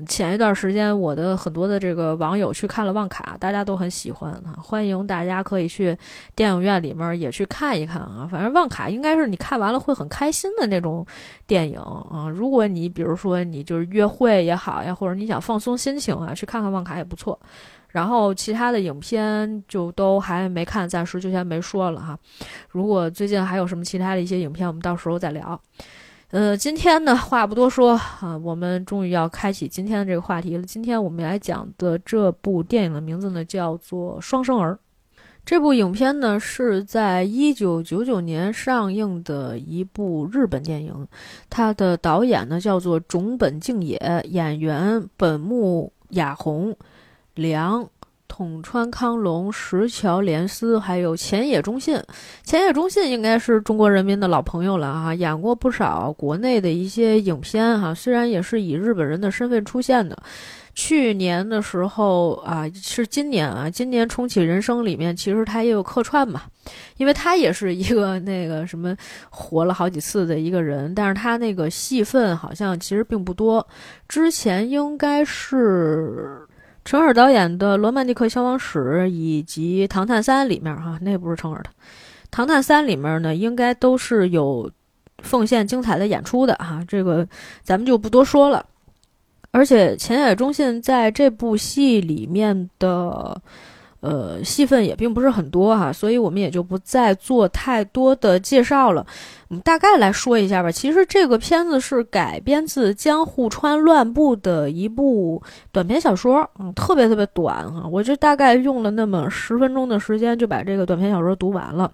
A: 前一段时间，我的很多的这个网友去看了《旺卡》，大家都很喜欢啊。欢迎大家可以去电影院里面也去看一看啊。反正《旺卡》应该是你看完了会很开心的那种电影啊。如果你比如说你就是约会也好呀，或者你想放松心情啊，去看看《旺卡》也不错。然后其他的影片就都还没看，暂时就先没说了哈。如果最近还有什么其他的一些影片，我们到时候再聊。呃，今天呢，话不多说啊，我们终于要开启今天的这个话题了。今天我们来讲的这部电影的名字呢，叫做《双生儿》。这部影片呢，是在一九九九年上映的一部日本电影，它的导演呢叫做种本敬也，演员本木雅弘、梁。统川康隆、石桥连司，还有前野忠信。前野忠信应该是中国人民的老朋友了啊，演过不少国内的一些影片哈。虽然也是以日本人的身份出现的。去年的时候啊，是今年啊，今年重启人生里面，其实他也有客串嘛，因为他也是一个那个什么活了好几次的一个人，但是他那个戏份好像其实并不多。之前应该是。陈尔导演的《罗曼蒂克消亡史》以及《唐探三》里面，哈，那不是陈尔的，《唐探三》里面呢，应该都是有奉献精彩的演出的哈，这个咱们就不多说了。而且浅野忠信在这部戏里面的。呃，戏份也并不是很多哈，所以我们也就不再做太多的介绍了。我们大概来说一下吧。其实这个片子是改编自江户川乱步的一部短篇小说，嗯，特别特别短哈，我就大概用了那么十分钟的时间就把这个短篇小说读完了。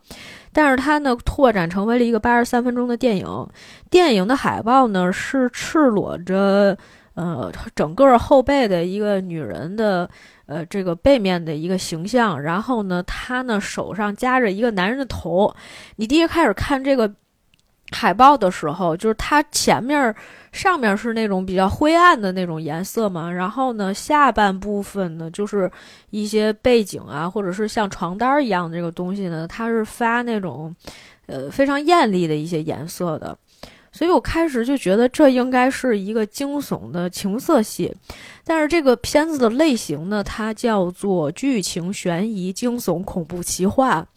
A: 但是它呢，拓展成为了一个八十三分钟的电影。电影的海报呢是赤裸着，呃，整个后背的一个女人的。呃，这个背面的一个形象，然后呢，他呢手上夹着一个男人的头。你第一开始看这个海报的时候，就是它前面上面是那种比较灰暗的那种颜色嘛，然后呢下半部分呢就是一些背景啊，或者是像床单一样的这个东西呢，它是发那种呃非常艳丽的一些颜色的。所以我开始就觉得这应该是一个惊悚的情色戏，但是这个片子的类型呢，它叫做剧情悬疑惊悚恐怖奇幻。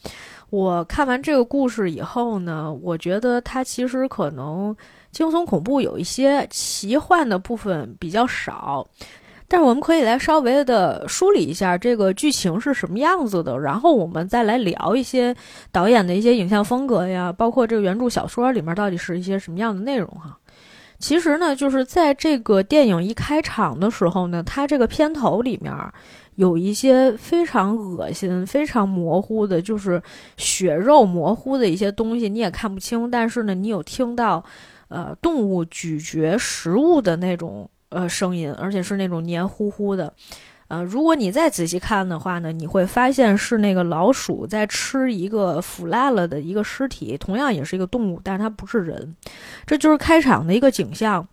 A: 我看完这个故事以后呢，我觉得它其实可能惊悚恐怖有一些奇幻的部分比较少。但是我们可以来稍微的梳理一下这个剧情是什么样子的，然后我们再来聊一些导演的一些影像风格呀，包括这个原著小说里面到底是一些什么样的内容哈。其实呢，就是在这个电影一开场的时候呢，它这个片头里面有一些非常恶心、非常模糊的，就是血肉模糊的一些东西，你也看不清。但是呢，你有听到，呃，动物咀嚼食物的那种。呃，声音，而且是那种黏糊糊的，呃，如果你再仔细看的话呢，你会发现是那个老鼠在吃一个腐烂了的一个尸体，同样也是一个动物，但是它不是人。这就是开场的一个景象，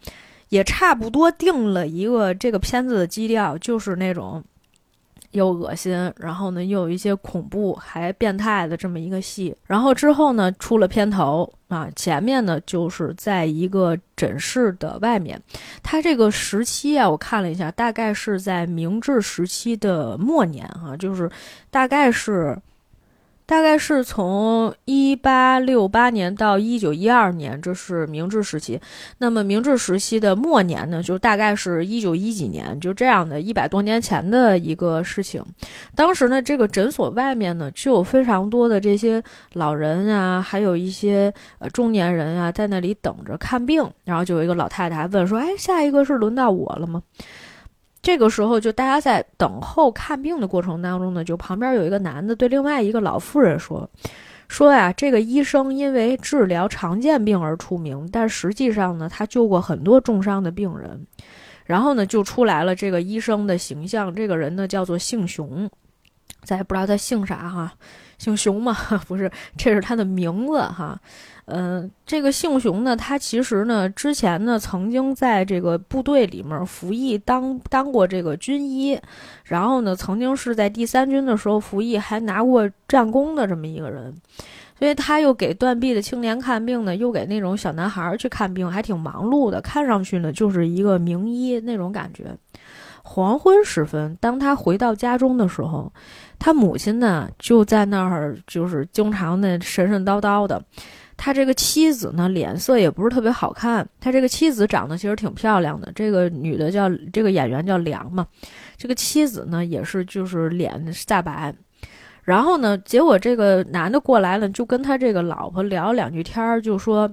A: 也差不多定了一个这个片子的基调，就是那种。又恶心，然后呢，又有一些恐怖还变态的这么一个戏。然后之后呢，出了片头啊，前面呢就是在一个诊室的外面。它这个时期啊，我看了一下，大概是在明治时期的末年哈，就是大概是。大概是从一八六八年到一九一二年，这是明治时期。那么明治时期的末年呢，就大概是一九一几年，就这样的一百多年前的一个事情。当时呢，这个诊所外面呢，就有非常多的这些老人啊，还有一些呃中年人啊，在那里等着看病。然后就有一个老太太问说：“哎，下一个是轮到我了吗？”这个时候，就大家在等候看病的过程当中呢，就旁边有一个男的对另外一个老妇人说：“说呀，这个医生因为治疗常见病而出名，但实际上呢，他救过很多重伤的病人。”然后呢，就出来了这个医生的形象。这个人呢，叫做姓熊，咱也不知道他姓啥哈，姓熊吗？不是，这是他的名字哈。嗯，这个姓熊呢，他其实呢，之前呢，曾经在这个部队里面服役，当当过这个军医，然后呢，曾经是在第三军的时候服役，还拿过战功的这么一个人，所以他又给断臂的青年看病呢，又给那种小男孩去看病，还挺忙碌的，看上去呢，就是一个名医那种感觉。黄昏时分，当他回到家中的时候，他母亲呢，就在那儿，就是经常的神神叨叨的。他这个妻子呢，脸色也不是特别好看。他这个妻子长得其实挺漂亮的，这个女的叫这个演员叫梁嘛。这个妻子呢，也是就是脸煞白。然后呢，结果这个男的过来了，就跟他这个老婆聊两句天儿，就说。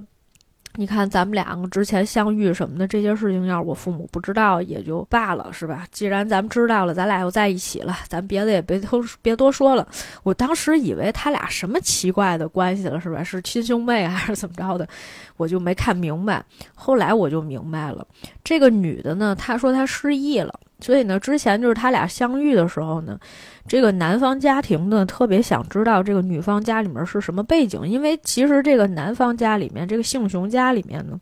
A: 你看，咱们两个之前相遇什么的这些事情，要是我父母不知道也就罢了，是吧？既然咱们知道了，咱俩又在一起了，咱别的也别都别多说了。我当时以为他俩什么奇怪的关系了，是吧？是亲兄妹还是怎么着的？我就没看明白。后来我就明白了，这个女的呢，她说她失忆了。所以呢，之前就是他俩相遇的时候呢，这个男方家庭呢特别想知道这个女方家里面是什么背景，因为其实这个男方家里面，这个姓熊家里面呢。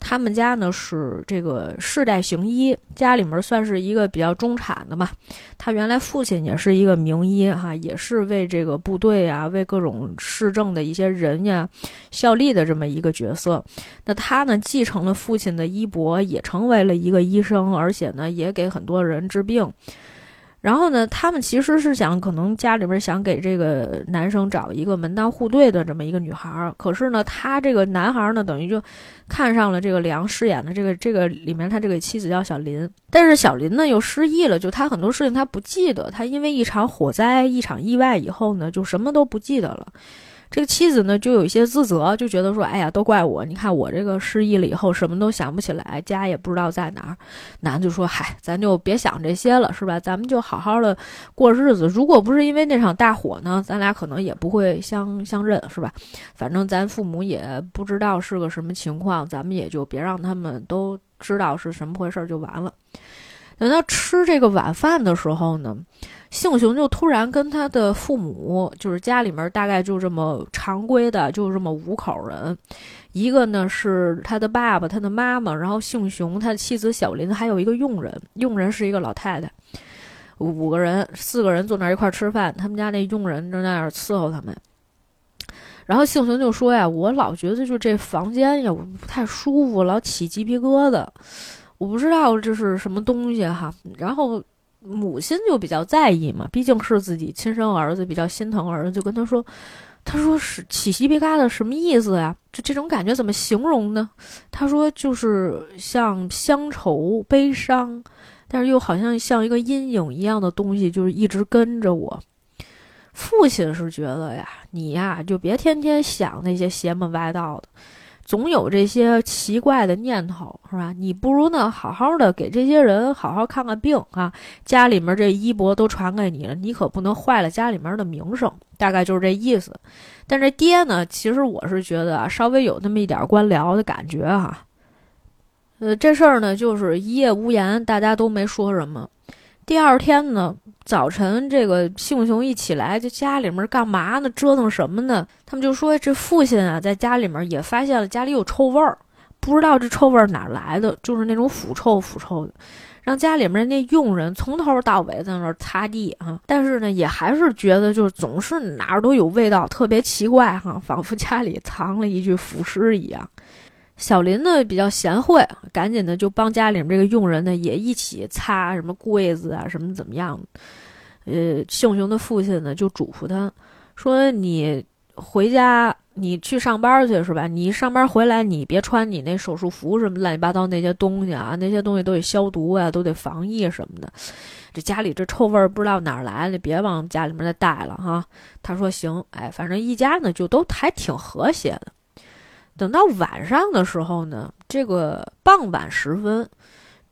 A: 他们家呢是这个世代行医，家里面算是一个比较中产的嘛。他原来父亲也是一个名医哈，也是为这个部队啊，为各种市政的一些人呀效力的这么一个角色。那他呢继承了父亲的衣钵，也成为了一个医生，而且呢也给很多人治病。然后呢，他们其实是想，可能家里边想给这个男生找一个门当户对的这么一个女孩儿。可是呢，他这个男孩呢，等于就看上了这个梁饰演的这个这个里面他这个妻子叫小林，但是小林呢又失忆了，就他很多事情他不记得，他因为一场火灾、一场意外以后呢，就什么都不记得了。这个妻子呢，就有一些自责，就觉得说：“哎呀，都怪我！你看我这个失忆了以后，什么都想不起来，家也不知道在哪儿。”男的就说：“嗨，咱就别想这些了，是吧？咱们就好好的过日子。如果不是因为那场大火呢，咱俩可能也不会相相认，是吧？反正咱父母也不知道是个什么情况，咱们也就别让他们都知道是什么回事儿就完了。”等到吃这个晚饭的时候呢。幸雄就突然跟他的父母，就是家里面大概就这么常规的，就这么五口人，一个呢是他的爸爸、他的妈妈，然后幸雄他的妻子小林，还有一个佣人，佣人是一个老太太，五个人，四个人坐那儿一块儿吃饭，他们家那佣人正在那儿伺候他们。然后幸雄就说呀：“我老觉得就这房间呀不太舒服，老起鸡皮疙瘩，我不知道这是什么东西哈。”然后。母亲就比较在意嘛，毕竟是自己亲生儿子，比较心疼儿子，就跟他说：“他说是起鸡皮疙瘩什么意思呀？就这种感觉怎么形容呢？”他说：“就是像乡愁、悲伤，但是又好像像一个阴影一样的东西，就是一直跟着我。”父亲是觉得呀，你呀就别天天想那些邪门歪道的。总有这些奇怪的念头，是吧？你不如呢，好好的给这些人好好看看病啊。家里面这衣钵都传给你了，你可不能坏了家里面的名声。大概就是这意思。但这爹呢，其实我是觉得啊，稍微有那么一点官僚的感觉哈。呃，这事儿呢，就是一夜无言，大家都没说什么。第二天呢。早晨，这个幸雄一起来，就家里面干嘛呢？折腾什么呢？他们就说这父亲啊，在家里面也发现了家里有臭味儿，不知道这臭味儿哪来的，就是那种腐臭腐臭的，让家里面那佣人从头到尾在那儿擦地啊。但是呢，也还是觉得就是总是哪儿都有味道，特别奇怪哈，仿佛家里藏了一具腐尸一样。小林呢比较贤惠，赶紧的就帮家里面这个佣人呢也一起擦什么柜子啊，什么怎么样？呃，熊熊的父亲呢就嘱咐他说：“你回家，你去上班去是吧？你上班回来，你别穿你那手术服什么乱七八糟那些东西啊，那些东西都得消毒啊，都得防疫什么的。这家里这臭味儿不知道哪儿来的，别往家里面再带了哈。”他说：“行，哎，反正一家呢就都还挺和谐的。”等到晚上的时候呢，这个傍晚时分，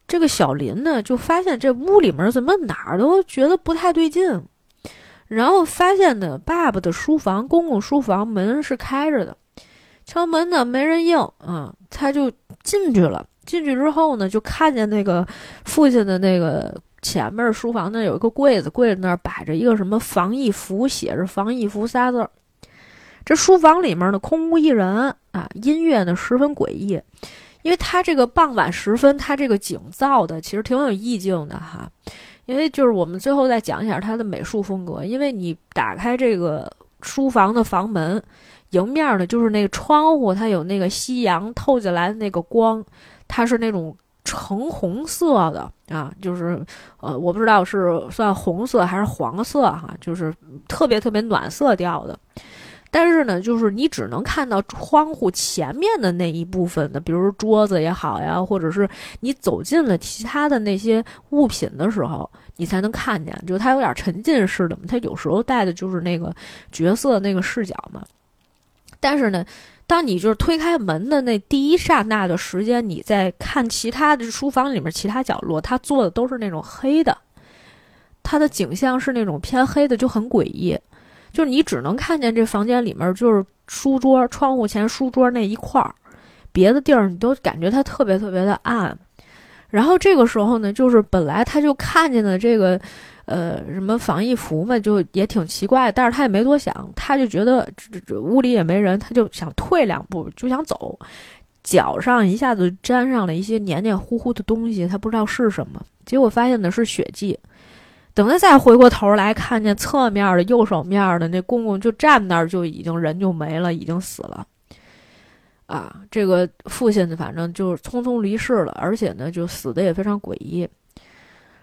A: 这个小林呢就发现这屋里面怎么哪儿都觉得不太对劲，然后发现呢，爸爸的书房、公共书房门是开着的，敲门呢没人应，啊，他就进去了。进去之后呢，就看见那个父亲的那个前面书房那有一个柜子，柜子那儿摆着一个什么防疫服，写着“防疫服”仨字儿。这书房里面呢，空无一人啊，音乐呢十分诡异，因为它这个傍晚时分，它这个景造的其实挺有意境的哈。因为就是我们最后再讲一下它的美术风格，因为你打开这个书房的房门，迎面的就是那个窗户，它有那个夕阳透进来的那个光，它是那种橙红色的啊，就是呃，我不知道是算红色还是黄色哈，就是特别特别暖色调的。但是呢，就是你只能看到窗户前面的那一部分的，比如桌子也好呀，或者是你走进了其他的那些物品的时候，你才能看见。就它有点沉浸式的嘛，它有时候带的就是那个角色那个视角嘛。但是呢，当你就是推开门的那第一刹那的时间，你在看其他的书房里面其他角落，它做的都是那种黑的，它的景象是那种偏黑的，就很诡异。就是你只能看见这房间里面就是书桌、窗户前书桌那一块儿，别的地儿你都感觉它特别特别的暗。然后这个时候呢，就是本来他就看见的这个，呃，什么防疫服嘛，就也挺奇怪，但是他也没多想，他就觉得这这屋里也没人，他就想退两步，就想走，脚上一下子沾上了一些黏黏糊糊的东西，他不知道是什么，结果发现的是血迹。等他再回过头来看见侧面的右手面的那公公就站那儿，就已经人就没了，已经死了。啊，这个父亲反正就匆匆离世了，而且呢，就死的也非常诡异。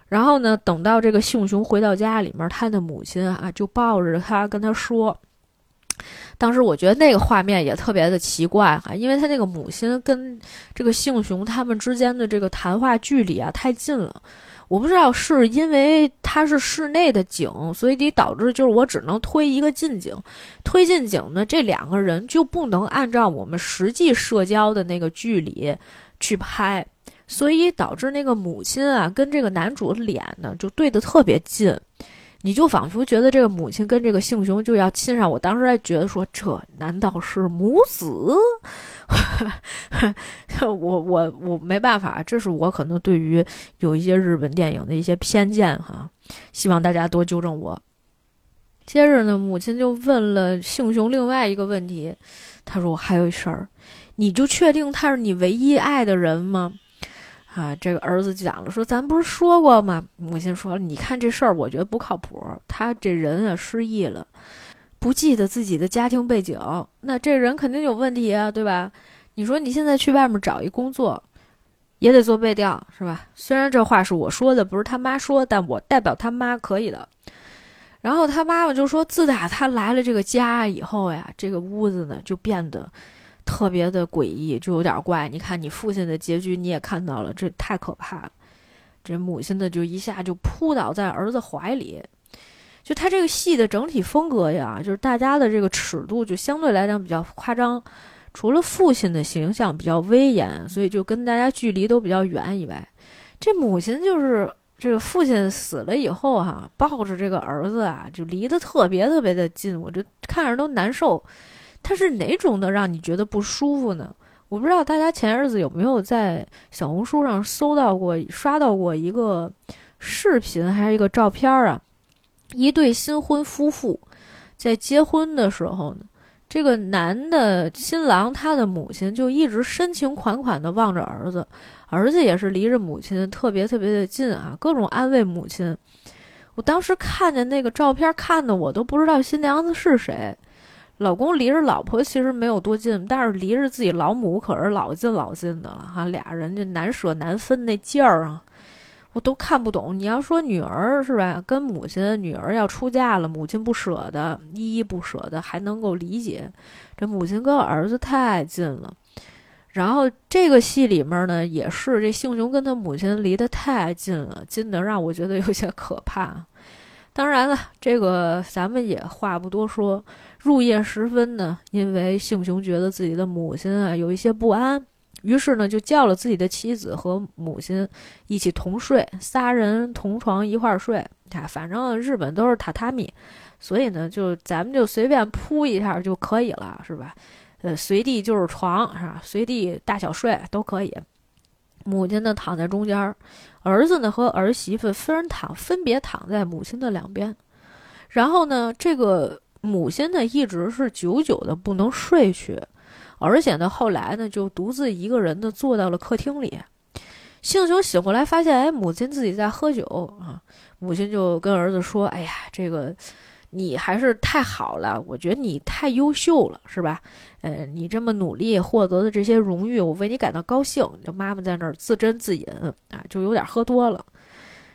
A: 然后呢，等到这个幸雄回到家里面，他的母亲啊就抱着他跟他说。当时我觉得那个画面也特别的奇怪哈，因为他那个母亲跟这个幸雄他们之间的这个谈话距离啊太近了。我不知道是因为它是室内的景，所以得导致就是我只能推一个近景，推近景呢，这两个人就不能按照我们实际社交的那个距离去拍，所以导致那个母亲啊跟这个男主的脸呢就对得特别近。你就仿佛觉得这个母亲跟这个幸雄就要亲上，我当时还觉得说，这难道是母子？我我我没办法，这是我可能对于有一些日本电影的一些偏见哈，希望大家多纠正我。接着呢，母亲就问了幸雄另外一个问题，他说：“我还有一事儿，你就确定他是你唯一爱的人吗？”啊，这个儿子讲了，说咱不是说过吗？母亲说，你看这事儿，我觉得不靠谱。他这人啊，失忆了，不记得自己的家庭背景，那这人肯定有问题啊，对吧？你说你现在去外面找一工作，也得做背调，是吧？虽然这话是我说的，不是他妈说，但我代表他妈可以的。然后他妈妈就说，自打他来了这个家以后呀，这个屋子呢就变得。特别的诡异，就有点怪。你看，你父亲的结局你也看到了，这太可怕了。这母亲呢就一下就扑倒在儿子怀里。就他这个戏的整体风格呀，就是大家的这个尺度就相对来讲比较夸张。除了父亲的形象比较威严，所以就跟大家距离都比较远以外，这母亲就是这个父亲死了以后哈，抱着这个儿子啊，就离得特别特别的近，我这看着都难受。他是哪种的让你觉得不舒服呢？我不知道大家前日子有没有在小红书上搜到过、刷到过一个视频还是一个照片啊？一对新婚夫妇在结婚的时候呢，这个男的新郎他的母亲就一直深情款款地望着儿子，儿子也是离着母亲特别特别的近啊，各种安慰母亲。我当时看见那个照片，看的我都不知道新娘子是谁。老公离着老婆其实没有多近，但是离着自己老母可是老近老近的了哈。俩人就难舍难分那劲儿啊，我都看不懂。你要说女儿是吧，跟母亲女儿要出嫁了，母亲不舍得，依依不舍得，还能够理解。这母亲跟儿子太近了，然后这个戏里面呢，也是这幸雄跟他母亲离得太近了，近的让我觉得有些可怕。当然了，这个咱们也话不多说。入夜时分呢，因为幸雄觉得自己的母亲啊有一些不安，于是呢就叫了自己的妻子和母亲一起同睡，仨人同床一块儿睡。啊，反正日本都是榻榻米，所以呢就咱们就随便铺一下就可以了，是吧？呃，随地就是床，是吧？随地大小睡都可以。母亲呢躺在中间，儿子呢和儿媳妇分躺，分别躺在母亲的两边。然后呢，这个。母亲呢，一直是久久的不能睡去，而且呢，后来呢，就独自一个人的坐到了客厅里。幸雄醒过来，发现哎，母亲自己在喝酒啊。母亲就跟儿子说：“哎呀，这个你还是太好了，我觉得你太优秀了，是吧？呃，你这么努力获得的这些荣誉，我为你感到高兴。”就妈妈在那儿自斟自饮啊，就有点喝多了。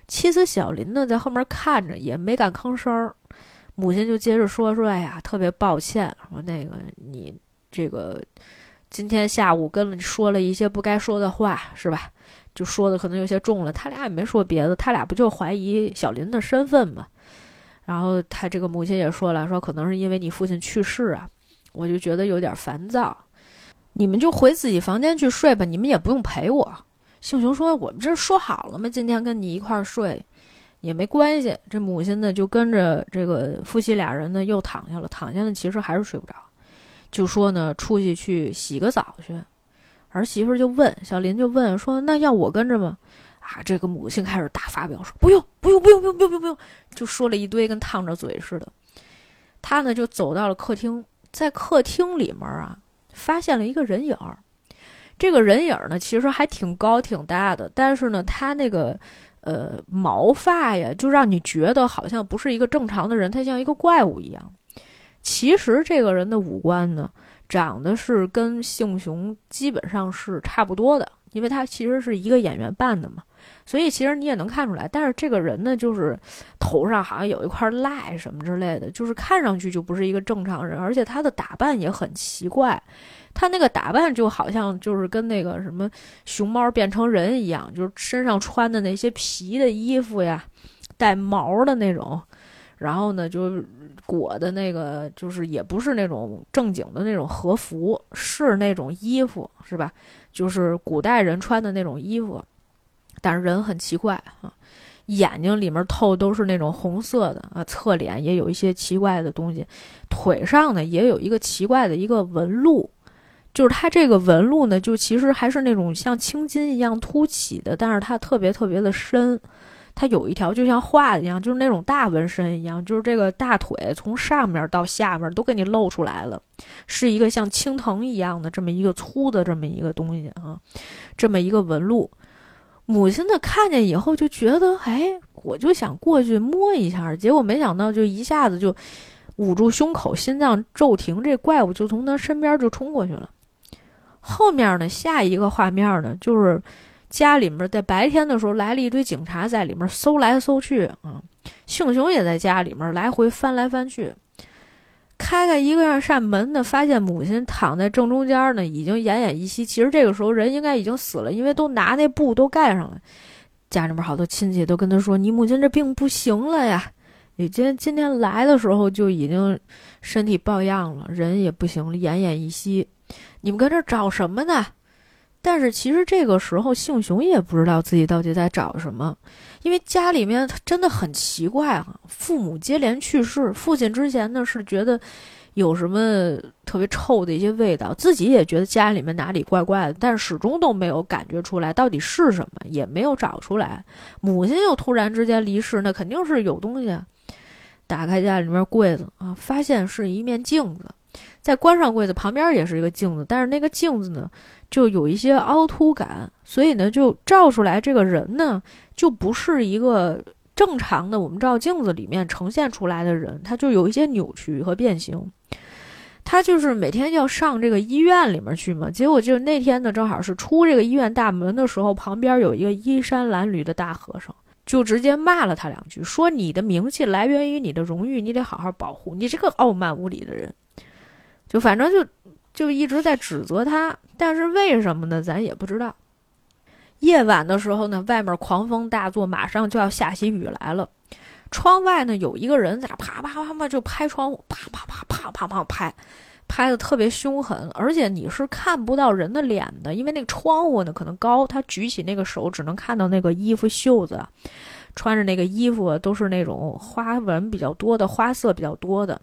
A: 妻子小林呢，在后面看着，也没敢吭声儿。母亲就接着说说，哎呀，特别抱歉，说那个你这个今天下午跟了你说了一些不该说的话，是吧？就说的可能有些重了。他俩也没说别的，他俩不就怀疑小林的身份吗？然后他这个母亲也说了，说可能是因为你父亲去世啊，我就觉得有点烦躁。你们就回自己房间去睡吧，你们也不用陪我。幸雄说，我们这说好了吗？今天跟你一块儿睡。也没关系，这母亲呢就跟着这个夫妻俩人呢又躺下了，躺下了其实还是睡不着，就说呢出去去洗个澡去。儿媳妇就问小林就问说那要我跟着吗？啊，这个母亲开始大发表说不用不用不用不用不用不用，就说了一堆跟烫着嘴似的。他呢就走到了客厅，在客厅里面啊发现了一个人影儿，这个人影呢其实还挺高挺大的，但是呢他那个。呃，毛发呀，就让你觉得好像不是一个正常的人，他像一个怪物一样。其实这个人的五官呢，长得是跟幸雄基本上是差不多的，因为他其实是一个演员扮的嘛，所以其实你也能看出来。但是这个人呢，就是头上好像有一块癞什么之类的，就是看上去就不是一个正常人，而且他的打扮也很奇怪。他那个打扮就好像就是跟那个什么熊猫变成人一样，就是身上穿的那些皮的衣服呀，带毛的那种，然后呢就裹的那个就是也不是那种正经的那种和服，是那种衣服是吧？就是古代人穿的那种衣服，但是人很奇怪啊，眼睛里面透都是那种红色的啊，侧脸也有一些奇怪的东西，腿上呢也有一个奇怪的一个纹路。就是它这个纹路呢，就其实还是那种像青筋一样凸起的，但是它特别特别的深，它有一条就像画的一样，就是那种大纹身一样，就是这个大腿从上面到下面都给你露出来了，是一个像青藤一样的这么一个粗的这么一个东西啊，这么一个纹路。母亲呢看见以后就觉得，哎，我就想过去摸一下，结果没想到就一下子就捂住胸口，心脏骤停，这怪物就从他身边就冲过去了。后面呢，下一个画面呢，就是家里面在白天的时候来了一堆警察，在里面搜来搜去啊。幸雄也在家里面来回翻来翻去，开开一个样扇门呢，发现母亲躺在正中间呢，已经奄奄一息。其实这个时候人应该已经死了，因为都拿那布都盖上了。家里面好多亲戚都跟他说：“你母亲这病不行了呀！你今今天来的时候就已经身体抱恙了，人也不行了，奄奄一息。”你们搁这找什么呢？但是其实这个时候，幸雄也不知道自己到底在找什么，因为家里面真的很奇怪啊，父母接连去世，父亲之前呢是觉得有什么特别臭的一些味道，自己也觉得家里面哪里怪怪的，但始终都没有感觉出来到底是什么，也没有找出来。母亲又突然之间离世，那肯定是有东西。打开家里面柜子啊，发现是一面镜子。再关上柜子，旁边也是一个镜子，但是那个镜子呢，就有一些凹凸感，所以呢，就照出来这个人呢，就不是一个正常的我们照镜子里面呈现出来的人，他就有一些扭曲和变形。他就是每天要上这个医院里面去嘛，结果就那天呢，正好是出这个医院大门的时候，旁边有一个衣衫褴褛的大和尚，就直接骂了他两句，说你的名气来源于你的荣誉，你得好好保护，你这个傲慢无礼的人。就反正就就一直在指责他，但是为什么呢？咱也不知道。夜晚的时候呢，外面狂风大作，马上就要下起雨来了。窗外呢，有一个人在啪啪啪啪就拍窗户，啪啪啪啪啪啪拍，拍的特别凶狠，而且你是看不到人的脸的，因为那个窗户呢可能高，他举起那个手只能看到那个衣服袖子，穿着那个衣服都是那种花纹比较多的，花色比较多的。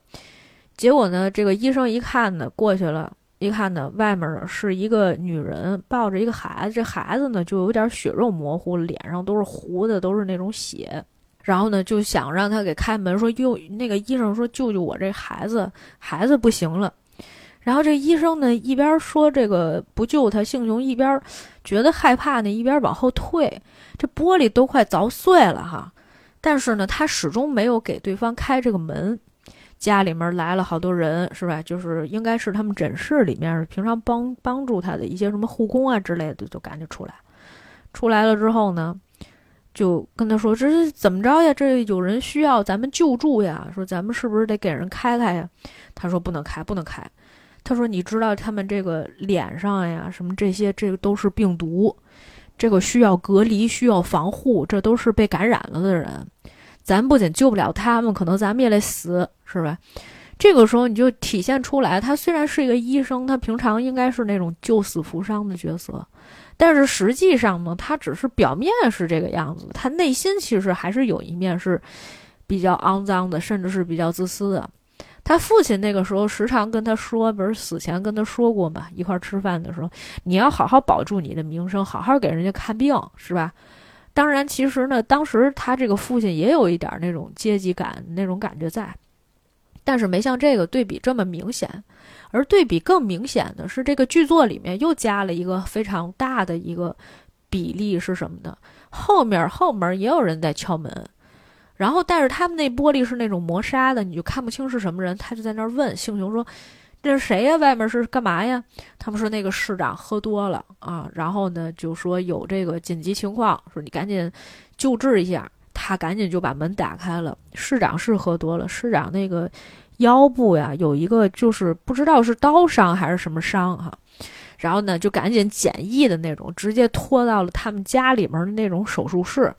A: 结果呢，这个医生一看呢，过去了，一看呢，外面是一个女人抱着一个孩子，这孩子呢就有点血肉模糊，脸上都是糊的，都是那种血。然后呢，就想让他给开门，说救那个医生说救救我这孩子，孩子不行了。然后这医生呢一边说这个不救他，幸雄一边觉得害怕呢，一边往后退，这玻璃都快凿碎了哈。但是呢，他始终没有给对方开这个门。家里面来了好多人，是吧？就是应该是他们诊室里面平常帮帮助他的一些什么护工啊之类的，就赶紧出来。出来了之后呢，就跟他说：“这是怎么着呀？这有人需要咱们救助呀？说咱们是不是得给人开开呀？”他说：“不能开，不能开。”他说：“你知道他们这个脸上呀，什么这些，这个都是病毒，这个需要隔离，需要防护，这都是被感染了的人。”咱不仅救不了他们，可能咱们也得死，是吧？这个时候你就体现出来，他虽然是一个医生，他平常应该是那种救死扶伤的角色，但是实际上呢，他只是表面是这个样子，他内心其实还是有一面是比较肮脏的，甚至是比较自私的。他父亲那个时候时常跟他说，不是死前跟他说过嘛，一块吃饭的时候，你要好好保住你的名声，好好给人家看病，是吧？当然，其实呢，当时他这个父亲也有一点那种阶级感那种感觉在，但是没像这个对比这么明显。而对比更明显的是，这个剧作里面又加了一个非常大的一个比例是什么呢？后面后门也有人在敲门，然后但是他们那玻璃是那种磨砂的，你就看不清是什么人。他就在那儿问幸雄说：“这是谁呀？外面是干嘛呀？他们说那个市长喝多了啊，然后呢就说有这个紧急情况，说你赶紧救治一下。他赶紧就把门打开了。市长是喝多了，市长那个腰部呀有一个就是不知道是刀伤还是什么伤哈，然后呢就赶紧简易的那种，直接拖到了他们家里面的那种手术室。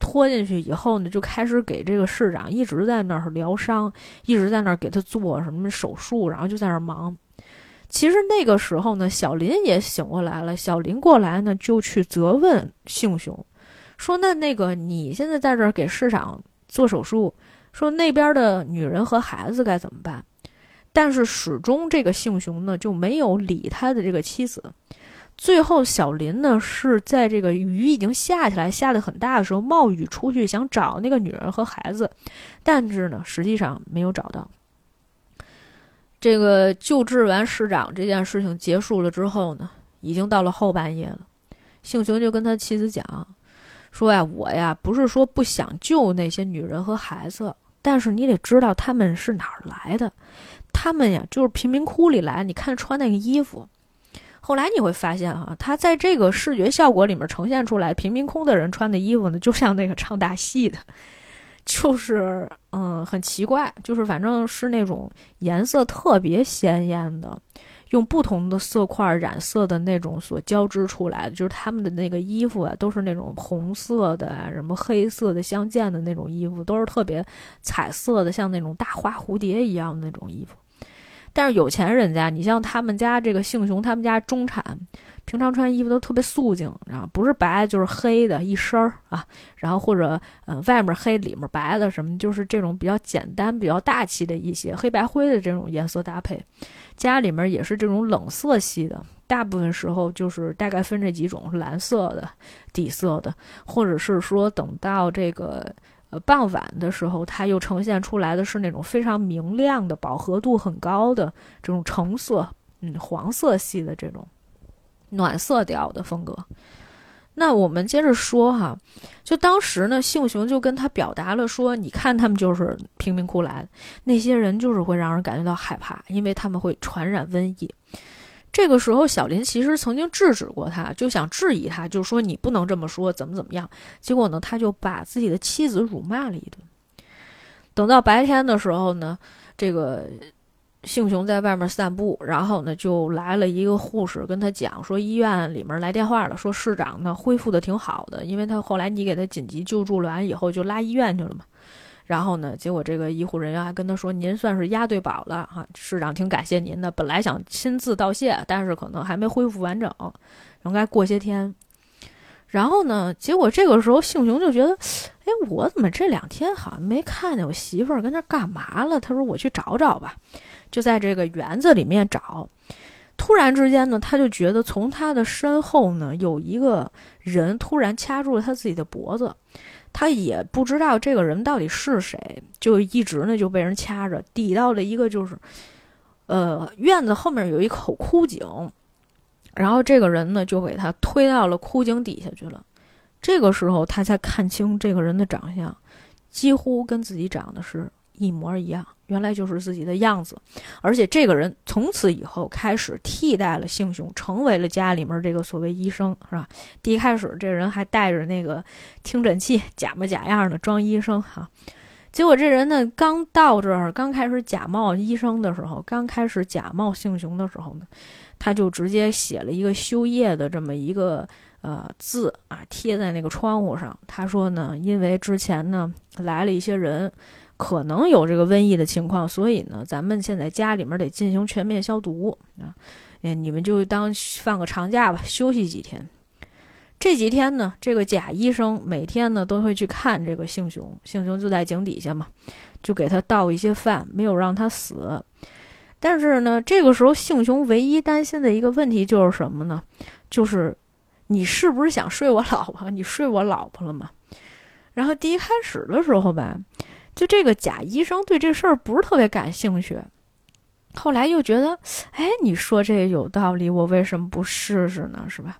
A: 拖进去以后呢，就开始给这个市长一直在那儿疗伤，一直在那儿给他做什么手术，然后就在那儿忙。其实那个时候呢，小林也醒过来了。小林过来呢，就去责问幸雄，说：“那那个你现在在这儿给市长做手术，说那边的女人和孩子该怎么办？”但是始终这个姓熊呢就没有理他的这个妻子。最后，小林呢是在这个雨已经下起来、下的很大的时候，冒雨出去想找那个女人和孩子，但是呢，实际上没有找到。这个救治完市长这件事情结束了之后呢，已经到了后半夜了。姓熊就跟他妻子讲，说呀，我呀不是说不想救那些女人和孩子，但是你得知道他们是哪儿来的，他们呀就是贫民窟里来，你看穿那个衣服。后来你会发现，哈，他在这个视觉效果里面呈现出来，贫民窟的人穿的衣服呢，就像那个唱大戏的，就是嗯，很奇怪，就是反正是那种颜色特别鲜艳的，用不同的色块染色的那种所交织出来的，就是他们的那个衣服啊，都是那种红色的、什么黑色的相间的那种衣服，都是特别彩色的，像那种大花蝴蝶一样的那种衣服。但是有钱人家，你像他们家这个幸雄，他们家中产，平常穿衣服都特别素净，然后不是白就是黑的一身儿啊，然后或者呃外面黑里面白的什么，就是这种比较简单、比较大气的一些黑白灰的这种颜色搭配。家里面也是这种冷色系的，大部分时候就是大概分这几种：蓝色的底色的，或者是说等到这个。呃，傍晚的时候，它又呈现出来的是那种非常明亮的、饱和度很高的这种橙色，嗯，黄色系的这种暖色调的风格。那我们接着说哈，就当时呢，幸雄就跟他表达了说：“你看，他们就是贫民窟来的，那些人就是会让人感觉到害怕，因为他们会传染瘟疫。”这个时候，小林其实曾经制止过他，就想质疑他，就说你不能这么说，怎么怎么样。结果呢，他就把自己的妻子辱骂了一顿。等到白天的时候呢，这个幸雄在外面散步，然后呢，就来了一个护士跟他讲说，医院里面来电话了，说市长呢恢复的挺好的，因为他后来你给他紧急救助完以后就拉医院去了嘛。然后呢？结果这个医护人员还跟他说：“您算是押对宝了哈，市长挺感谢您的。本来想亲自道谢，但是可能还没恢复完整，应该过些天。”然后呢？结果这个时候，幸雄就觉得：“哎，我怎么这两天好像没看见我媳妇儿跟那干嘛了？”他说：“我去找找吧。”就在这个园子里面找。突然之间呢，他就觉得从他的身后呢，有一个人突然掐住了他自己的脖子。他也不知道这个人到底是谁，就一直呢就被人掐着，抵到了一个就是，呃，院子后面有一口枯井，然后这个人呢就给他推到了枯井底下去了。这个时候他才看清这个人的长相，几乎跟自己长得是一模一样。原来就是自己的样子，而且这个人从此以后开始替代了幸雄，成为了家里面这个所谓医生，是吧？第一开始这人还带着那个听诊器，假模假样的装医生哈。结果这人呢，刚到这儿，刚开始假冒医生的时候，刚开始假冒幸雄的时候呢，他就直接写了一个休业的这么一个呃字啊，贴在那个窗户上。他说呢，因为之前呢来了一些人。可能有这个瘟疫的情况，所以呢，咱们现在家里面得进行全面消毒啊！哎，你们就当放个长假吧，休息几天。这几天呢，这个贾医生每天呢都会去看这个幸雄，幸雄就在井底下嘛，就给他倒一些饭，没有让他死。但是呢，这个时候幸雄唯一担心的一个问题就是什么呢？就是你是不是想睡我老婆？你睡我老婆了吗？然后第一开始的时候吧。就这个贾医生对这事儿不是特别感兴趣，后来又觉得，哎，你说这有道理，我为什么不试试呢？是吧？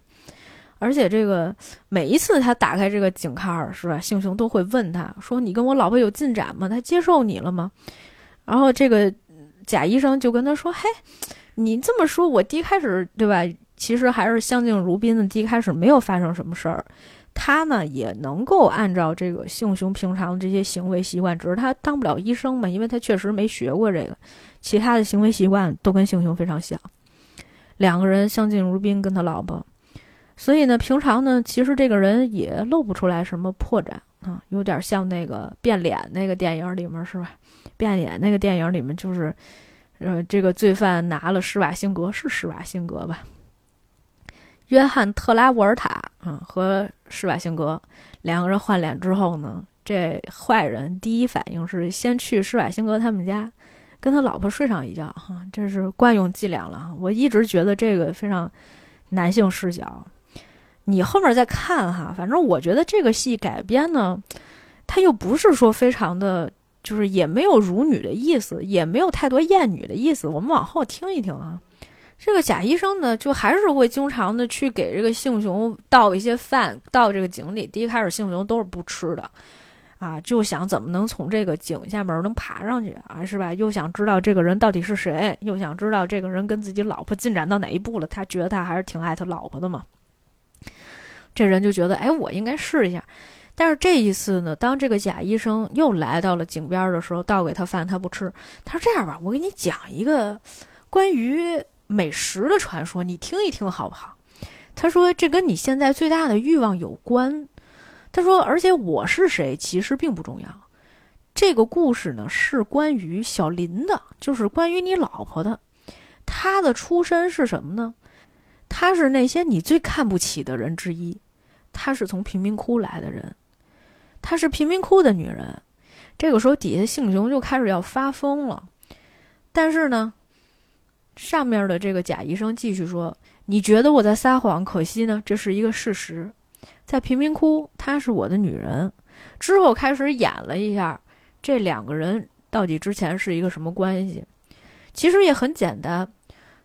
A: 而且这个每一次他打开这个井盖儿，是吧？幸雄都会问他说：“你跟我老婆有进展吗？他接受你了吗？”然后这个贾医生就跟他说：“嘿，你这么说，我第一开始对吧？其实还是相敬如宾的，第一开始没有发生什么事儿。他呢也能够按照这个性雄平常的这些行为习惯，只是他当不了医生嘛，因为他确实没学过这个。其他的行为习惯都跟性雄非常像，两个人相敬如宾，跟他老婆。所以呢，平常呢，其实这个人也露不出来什么破绽啊，有点像那个变脸那个电影里面是吧？变脸那个电影里面就是，呃，这个罪犯拿了施瓦辛格是施瓦辛格吧？约翰特拉沃尔塔啊和施瓦辛格两个人换脸之后呢，这坏人第一反应是先去施瓦辛格他们家，跟他老婆睡上一觉哈，这是惯用伎俩了。我一直觉得这个非常男性视角，你后面再看哈，反正我觉得这个戏改编呢，他又不是说非常的。就是也没有辱女的意思，也没有太多艳女的意思。我们往后听一听啊，这个贾医生呢，就还是会经常的去给这个杏熊倒一些饭到这个井里。第一开始杏熊都是不吃的，啊，就想怎么能从这个井下面能爬上去啊，是吧？又想知道这个人到底是谁，又想知道这个人跟自己老婆进展到哪一步了。他觉得他还是挺爱他老婆的嘛。这人就觉得，哎，我应该试一下。但是这一次呢，当这个贾医生又来到了井边的时候，倒给他饭，他不吃。他说：“这样吧，我给你讲一个关于美食的传说，你听一听好不好？”他说：“这跟你现在最大的欲望有关。”他说：“而且我是谁其实并不重要。这个故事呢是关于小林的，就是关于你老婆的。她的出身是什么呢？她是那些你最看不起的人之一。她是从贫民窟来的人。”她是贫民窟的女人，这个时候底下姓熊就开始要发疯了，但是呢，上面的这个贾医生继续说：“你觉得我在撒谎？可惜呢，这是一个事实。在贫民窟，她是我的女人。”之后开始演了一下这两个人到底之前是一个什么关系。其实也很简单，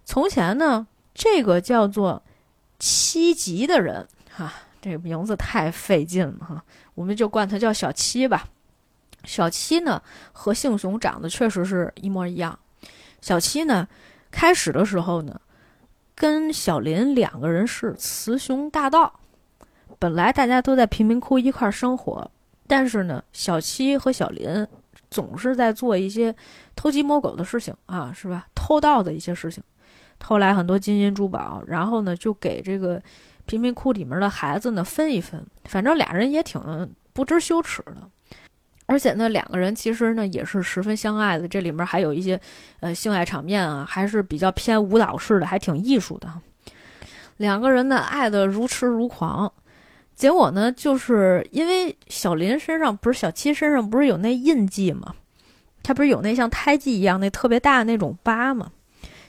A: 从前呢，这个叫做七吉的人，哈，这个名字太费劲了哈。我们就管他叫小七吧。小七呢和杏雄长得确实是一模一样。小七呢开始的时候呢，跟小林两个人是雌雄大盗。本来大家都在贫民窟一块生活，但是呢，小七和小林总是在做一些偷鸡摸狗的事情啊，是吧？偷盗的一些事情，偷来很多金银珠宝，然后呢就给这个。贫民窟里面的孩子呢，分一分，反正俩人也挺不知羞耻的，而且呢，两个人其实呢也是十分相爱的。这里面还有一些呃性爱场面啊，还是比较偏舞蹈式的，还挺艺术的。两个人呢爱的如痴如狂，结果呢，就是因为小林身上不是小七身上不是有那印记吗？他不是有那像胎记一样那特别大的那种疤吗？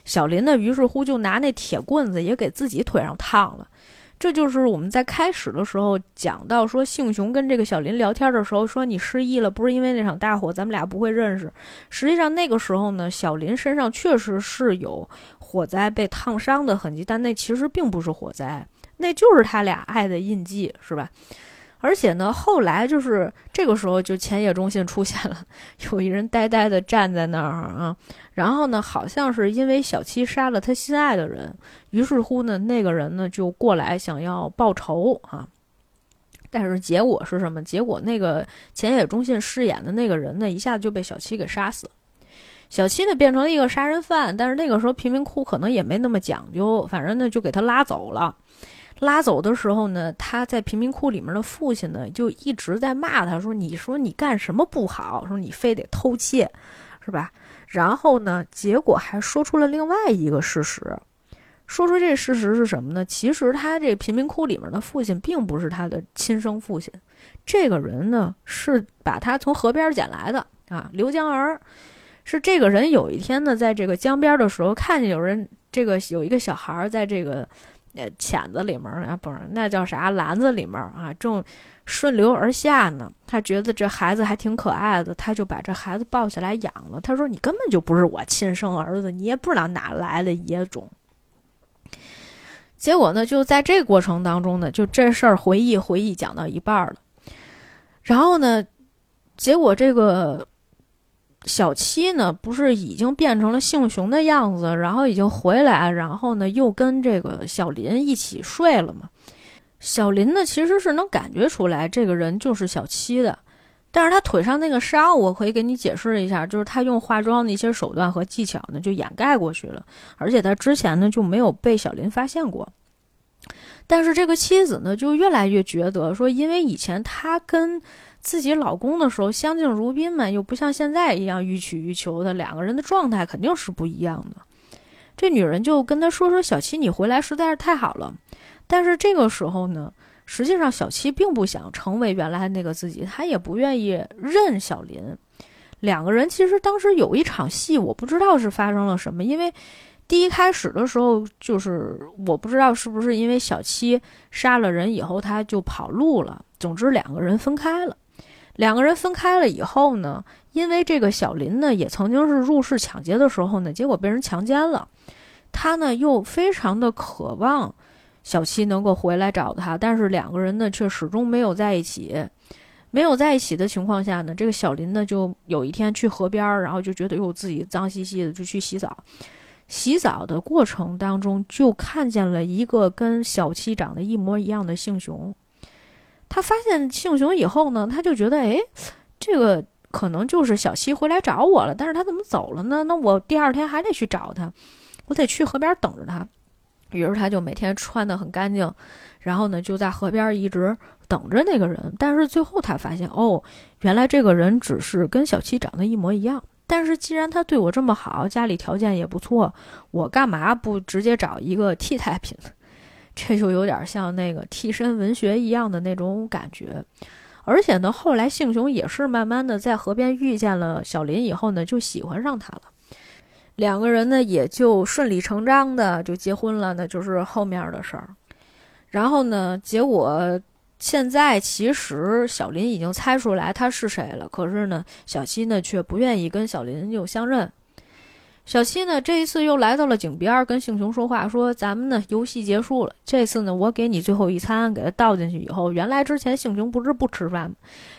A: 小林呢，于是乎就拿那铁棍子也给自己腿上烫了。这就是我们在开始的时候讲到说，幸雄跟这个小林聊天的时候说，你失忆了，不是因为那场大火，咱们俩不会认识。实际上那个时候呢，小林身上确实是有火灾被烫伤的痕迹，但那其实并不是火灾，那就是他俩爱的印记，是吧？而且呢，后来就是这个时候，就前野中信出现了，有一人呆呆的站在那儿啊。然后呢，好像是因为小七杀了他心爱的人，于是乎呢，那个人呢就过来想要报仇啊。但是结果是什么？结果那个前野中信饰演的那个人呢，一下子就被小七给杀死。小七呢变成了一个杀人犯，但是那个时候贫民窟可能也没那么讲究，反正呢就给他拉走了。拉走的时候呢，他在贫民窟里面的父亲呢就一直在骂他说：“你说你干什么不好？说你非得偷窃，是吧？”然后呢？结果还说出了另外一个事实，说出这事实是什么呢？其实他这贫民窟里面的父亲并不是他的亲生父亲，这个人呢是把他从河边捡来的啊，刘江儿。是这个人有一天呢，在这个江边的时候，看见有人这个有一个小孩在这个呃浅子里面啊，不是那叫啥篮子里面啊，正。顺流而下呢，他觉得这孩子还挺可爱的，他就把这孩子抱起来养了。他说：“你根本就不是我亲生儿子，你也不知道哪来的野种。”结果呢，就在这过程当中呢，就这事儿回忆回忆讲到一半了，然后呢，结果这个小七呢，不是已经变成了幸雄的样子，然后已经回来，然后呢又跟这个小林一起睡了嘛？小林呢其实是能感觉出来这个人就是小七的，但是他腿上那个伤，我可以给你解释一下，就是他用化妆的一些手段和技巧呢就掩盖过去了，而且他之前呢就没有被小林发现过。但是这个妻子呢就越来越觉得说，因为以前他跟自己老公的时候相敬如宾嘛，又不像现在一样予取予求的，两个人的状态肯定是不一样的。这女人就跟他说：“说小七，你回来实在是太好了。”但是这个时候呢，实际上小七并不想成为原来那个自己，他也不愿意认小林。两个人其实当时有一场戏，我不知道是发生了什么，因为第一开始的时候，就是我不知道是不是因为小七杀了人以后他就跑路了。总之，两个人分开了。两个人分开了以后呢，因为这个小林呢也曾经是入室抢劫的时候呢，结果被人强奸了，他呢又非常的渴望小七能够回来找他，但是两个人呢却始终没有在一起。没有在一起的情况下呢，这个小林呢就有一天去河边儿，然后就觉得哟自己脏兮兮的，就去洗澡。洗澡的过程当中，就看见了一个跟小七长得一模一样的杏熊。他发现幸雄以后呢，他就觉得，哎，这个可能就是小七回来找我了。但是他怎么走了呢？那我第二天还得去找他，我得去河边等着他。于是他就每天穿得很干净，然后呢就在河边一直等着那个人。但是最后他发现，哦，原来这个人只是跟小七长得一模一样。但是既然他对我这么好，家里条件也不错，我干嘛不直接找一个替代品？这就有点像那个替身文学一样的那种感觉，而且呢，后来幸雄也是慢慢的在河边遇见了小林以后呢，就喜欢上他了，两个人呢也就顺理成章的就结婚了，那就是后面的事儿。然后呢，结果现在其实小林已经猜出来他是谁了，可是呢，小七呢却不愿意跟小林又相认。小七呢，这一次又来到了井边，跟幸雄说话，说：“咱们呢，游戏结束了。这次呢，我给你最后一餐，给他倒进去以后，原来之前幸雄不是不吃饭吗？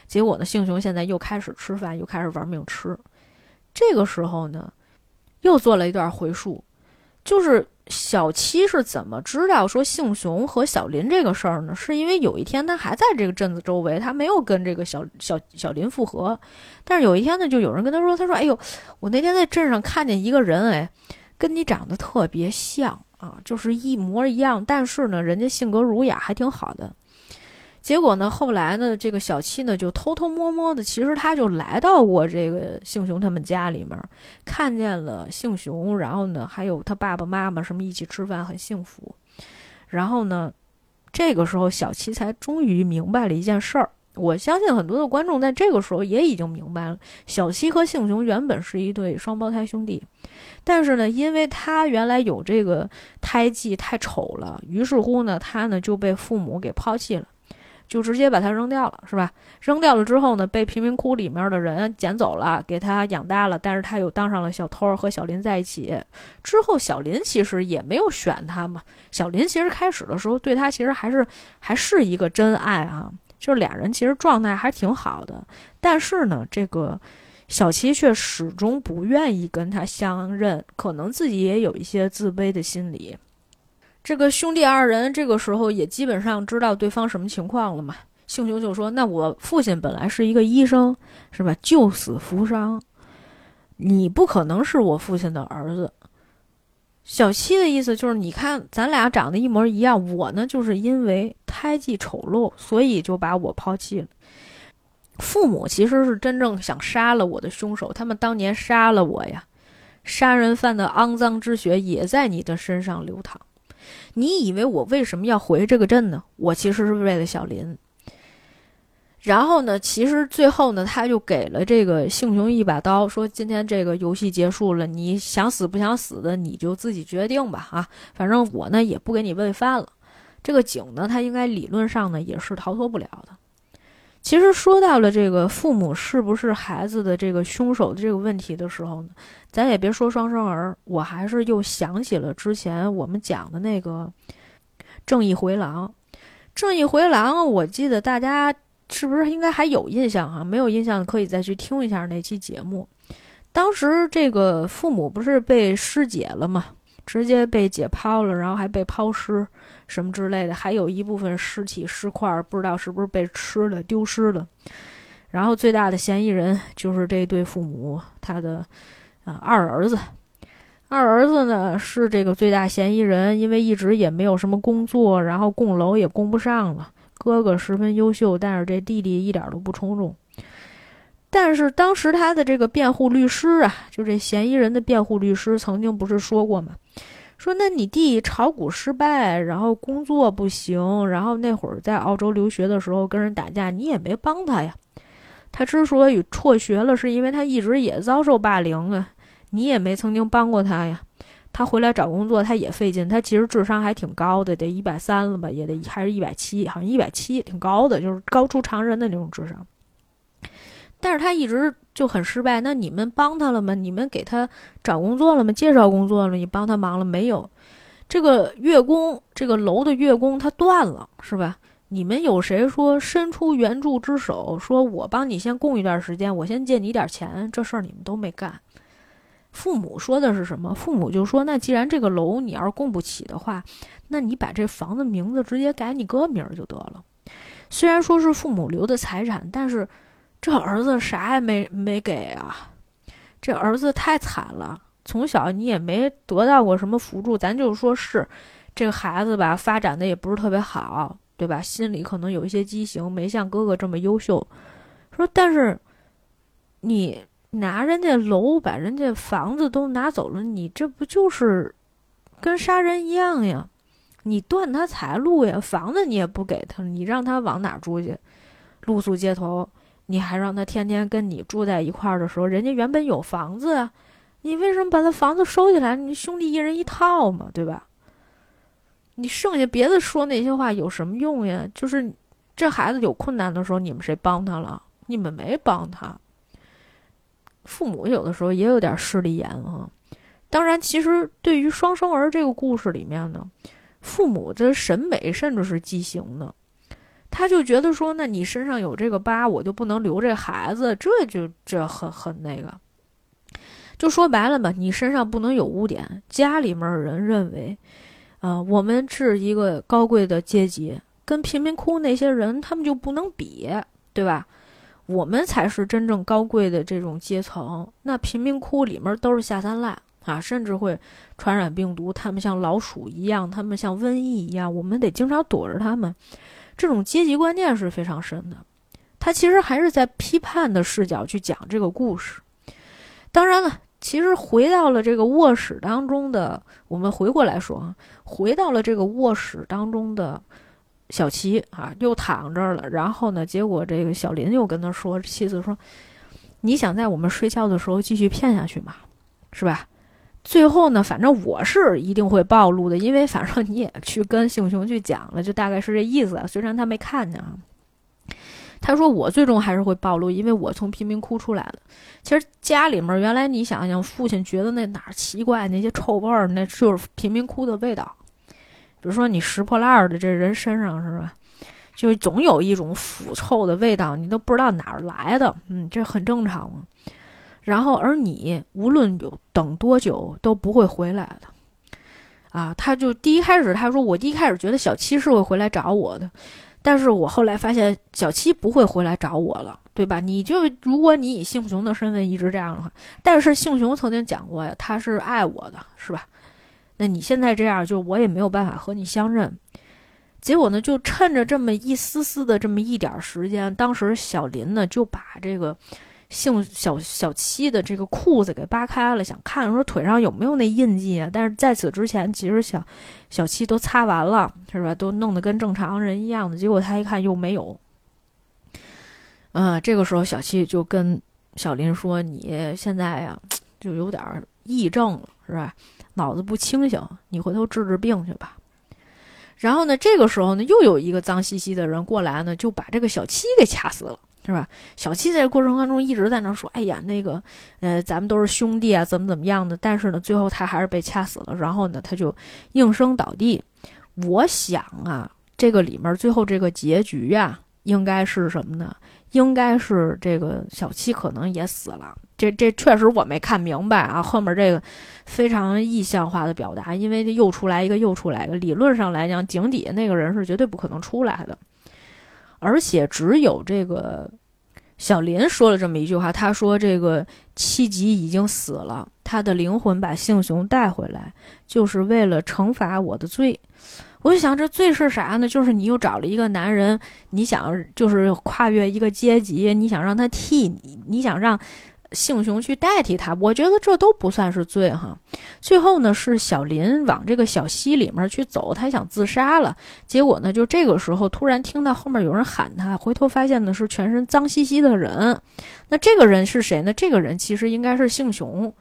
A: 结果呢，幸雄现在又开始吃饭，又开始玩命吃。这个时候呢，又做了一段回述，就是。”小七是怎么知道说幸雄和小林这个事儿呢？是因为有一天他还在这个镇子周围，他没有跟这个小小小林复合。但是有一天呢，就有人跟他说：“他说，哎呦，我那天在镇上看见一个人，哎，跟你长得特别像啊，就是一模一样。但是呢，人家性格儒雅，还挺好的。”结果呢？后来呢？这个小七呢，就偷偷摸摸的，其实他就来到过这个幸雄他们家里面，看见了幸雄，然后呢，还有他爸爸妈妈什么一起吃饭，很幸福。然后呢，这个时候小七才终于明白了一件事儿。我相信很多的观众在这个时候也已经明白了，小七和幸雄原本是一对双胞胎兄弟，但是呢，因为他原来有这个胎记太丑了，于是乎呢，他呢就被父母给抛弃了。就直接把它扔掉了，是吧？扔掉了之后呢，被贫民窟里面的人捡走了，给他养大了。但是他又当上了小偷，和小林在一起。之后，小林其实也没有选他嘛。小林其实开始的时候对他其实还是还是一个真爱啊，就是俩人其实状态还挺好的。但是呢，这个小七却始终不愿意跟他相认，可能自己也有一些自卑的心理。这个兄弟二人这个时候也基本上知道对方什么情况了嘛。幸雄就说：“那我父亲本来是一个医生，是吧？救死扶伤，你不可能是我父亲的儿子。”小七的意思就是：“你看，咱俩长得一模一样，我呢就是因为胎记丑陋，所以就把我抛弃了。父母其实是真正想杀了我的凶手，他们当年杀了我呀，杀人犯的肮脏之血也在你的身上流淌。”你以为我为什么要回这个镇呢？我其实是为了小林。然后呢，其实最后呢，他就给了这个幸雄一把刀，说：“今天这个游戏结束了，你想死不想死的，你就自己决定吧。啊，反正我呢也不给你喂饭了。这个井呢，他应该理论上呢也是逃脱不了的。”其实说到了这个父母是不是孩子的这个凶手的这个问题的时候呢，咱也别说双生儿，我还是又想起了之前我们讲的那个《正义回廊》。《正义回廊》，我记得大家是不是应该还有印象哈？没有印象可以再去听一下那期节目。当时这个父母不是被尸解了吗？直接被解剖了，然后还被抛尸什么之类的，还有一部分尸体尸块儿不知道是不是被吃了丢失了。然后最大的嫌疑人就是这对父母，他的啊二儿子。二儿子呢是这个最大嫌疑人，因为一直也没有什么工作，然后供楼也供不上了。哥哥十分优秀，但是这弟弟一点都不从众。但是当时他的这个辩护律师啊，就这嫌疑人的辩护律师曾经不是说过吗？说那你弟炒股失败，然后工作不行，然后那会儿在澳洲留学的时候跟人打架，你也没帮他呀。他之所以辍学了，是因为他一直也遭受霸凌啊。你也没曾经帮过他呀，他回来找工作他也费劲，他其实智商还挺高的，得一百三了吧，也得还是一百七，好像一百七挺高的，就是高出常人的那种智商。但是他一直就很失败，那你们帮他了吗？你们给他找工作了吗？介绍工作了？你帮他忙了没有？这个月供，这个楼的月供他断了，是吧？你们有谁说伸出援助之手，说我帮你先供一段时间，我先借你点钱？这事儿你们都没干。父母说的是什么？父母就说：“那既然这个楼你要是供不起的话，那你把这房子名字直接改你哥名儿就得了。虽然说是父母留的财产，但是这儿子啥也没没给啊！这儿子太惨了，从小你也没得到过什么辅助。咱就说是这个孩子吧，发展的也不是特别好，对吧？心里可能有一些畸形，没像哥哥这么优秀。说但是你。”拿人家楼，把人家房子都拿走了，你这不就是跟杀人一样呀？你断他财路呀，房子你也不给他，你让他往哪住去？露宿街头，你还让他天天跟你住在一块儿的时候，人家原本有房子啊，你为什么把他房子收起来？你兄弟一人一套嘛，对吧？你剩下别的说那些话有什么用呀？就是这孩子有困难的时候，你们谁帮他了？你们没帮他。父母有的时候也有点势利眼啊。当然，其实对于双生儿这个故事里面呢，父母的审美甚至是畸形的。他就觉得说，那你身上有这个疤，我就不能留这孩子，这就这很很那个。就说白了吧，你身上不能有污点。家里面人认为，啊，我们是一个高贵的阶级，跟贫民窟那些人他们就不能比，对吧？我们才是真正高贵的这种阶层，那贫民窟里面都是下三滥啊，甚至会传染病毒。他们像老鼠一样，他们像瘟疫一样，我们得经常躲着他们。这种阶级观念是非常深的。他其实还是在批判的视角去讲这个故事。当然了，其实回到了这个卧室当中的，我们回过来说啊，回到了这个卧室当中的。小齐啊，又躺这儿了。然后呢，结果这个小林又跟他说：“妻子说，你想在我们睡觉的时候继续骗下去吗？是吧？最后呢，反正我是一定会暴露的，因为反正你也去跟幸雄去讲了，就大概是这意思。虽然他没看见啊，他说我最终还是会暴露，因为我从贫民窟出来的。其实家里面原来你想想，父亲觉得那哪儿奇怪，那些臭味儿，那就是贫民窟的味道。”比如说你拾破烂的这人身上是吧，就总有一种腐臭的味道，你都不知道哪儿来的，嗯，这很正常嘛。然后而你无论有等多久都不会回来的，啊，他就第一开始他说我一开始觉得小七是会回来找我的，但是我后来发现小七不会回来找我了，对吧？你就如果你以幸雄的身份一直这样的话，但是幸雄曾经讲过呀，他是爱我的，是吧？那你现在这样，就我也没有办法和你相认。结果呢，就趁着这么一丝丝的这么一点时间，当时小林呢就把这个姓小小七的这个裤子给扒开了，想看说腿上有没有那印记啊。但是在此之前，其实小小七都擦完了，是吧？都弄得跟正常人一样的。结果他一看又没有。嗯，这个时候小七就跟小林说：“你现在呀，就有点癔症了，是吧？”脑子不清醒，你回头治治病去吧。然后呢，这个时候呢，又有一个脏兮兮的人过来呢，就把这个小七给掐死了，是吧？小七在过程当中一直在那说：“哎呀，那个，呃，咱们都是兄弟啊，怎么怎么样的。”但是呢，最后他还是被掐死了。然后呢，他就应声倒地。我想啊，这个里面最后这个结局呀，应该是什么呢？应该是这个小七可能也死了，这这确实我没看明白啊，后面这个非常意象化的表达，因为又出来一个又出来一个，理论上来讲，井底下那个人是绝对不可能出来的，而且只有这个小林说了这么一句话，他说这个七吉已经死了，他的灵魂把幸雄带回来，就是为了惩罚我的罪。我就想，这罪是啥呢？就是你又找了一个男人，你想就是跨越一个阶级，你想让他替你，你想让。幸雄去代替他，我觉得这都不算是罪哈。最后呢，是小林往这个小溪里面去走，他想自杀了。结果呢，就这个时候突然听到后面有人喊他，回头发现呢是全身脏兮兮的人。那这个人是谁呢？这个人其实应该是幸雄。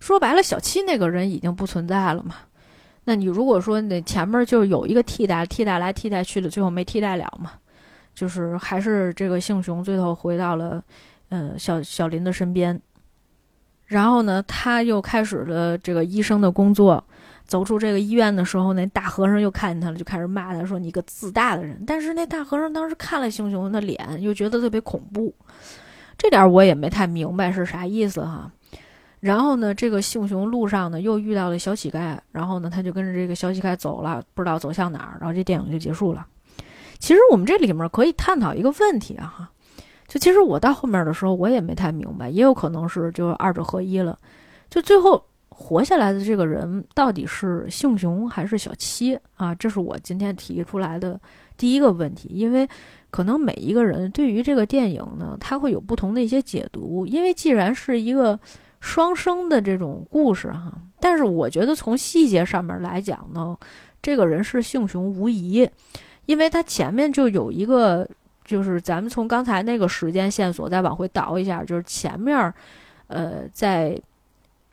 A: 说白了，小七那个人已经不存在了嘛。那你如果说那前面就有一个替代，替代来替代去的，最后没替代了嘛？就是还是这个幸雄最后回到了。嗯，小小林的身边，然后呢，他又开始了这个医生的工作。走出这个医院的时候，那大和尚又看见他了，就开始骂他说：“你个自大的人！”但是那大和尚当时看了星雄的脸，又觉得特别恐怖。这点我也没太明白是啥意思哈。然后呢，这个幸雄路上呢又遇到了小乞丐，然后呢他就跟着这个小乞丐走了，不知道走向哪儿，然后这电影就结束了。其实我们这里面可以探讨一个问题啊哈。就其实我到后面的时候，我也没太明白，也有可能是就二者合一了。就最后活下来的这个人到底是幸雄还是小七啊？这是我今天提出来的第一个问题。因为可能每一个人对于这个电影呢，他会有不同的一些解读。因为既然是一个双生的这种故事哈，但是我觉得从细节上面来讲呢，这个人是幸雄无疑，因为他前面就有一个。就是咱们从刚才那个时间线索再往回倒一下，就是前面，呃，在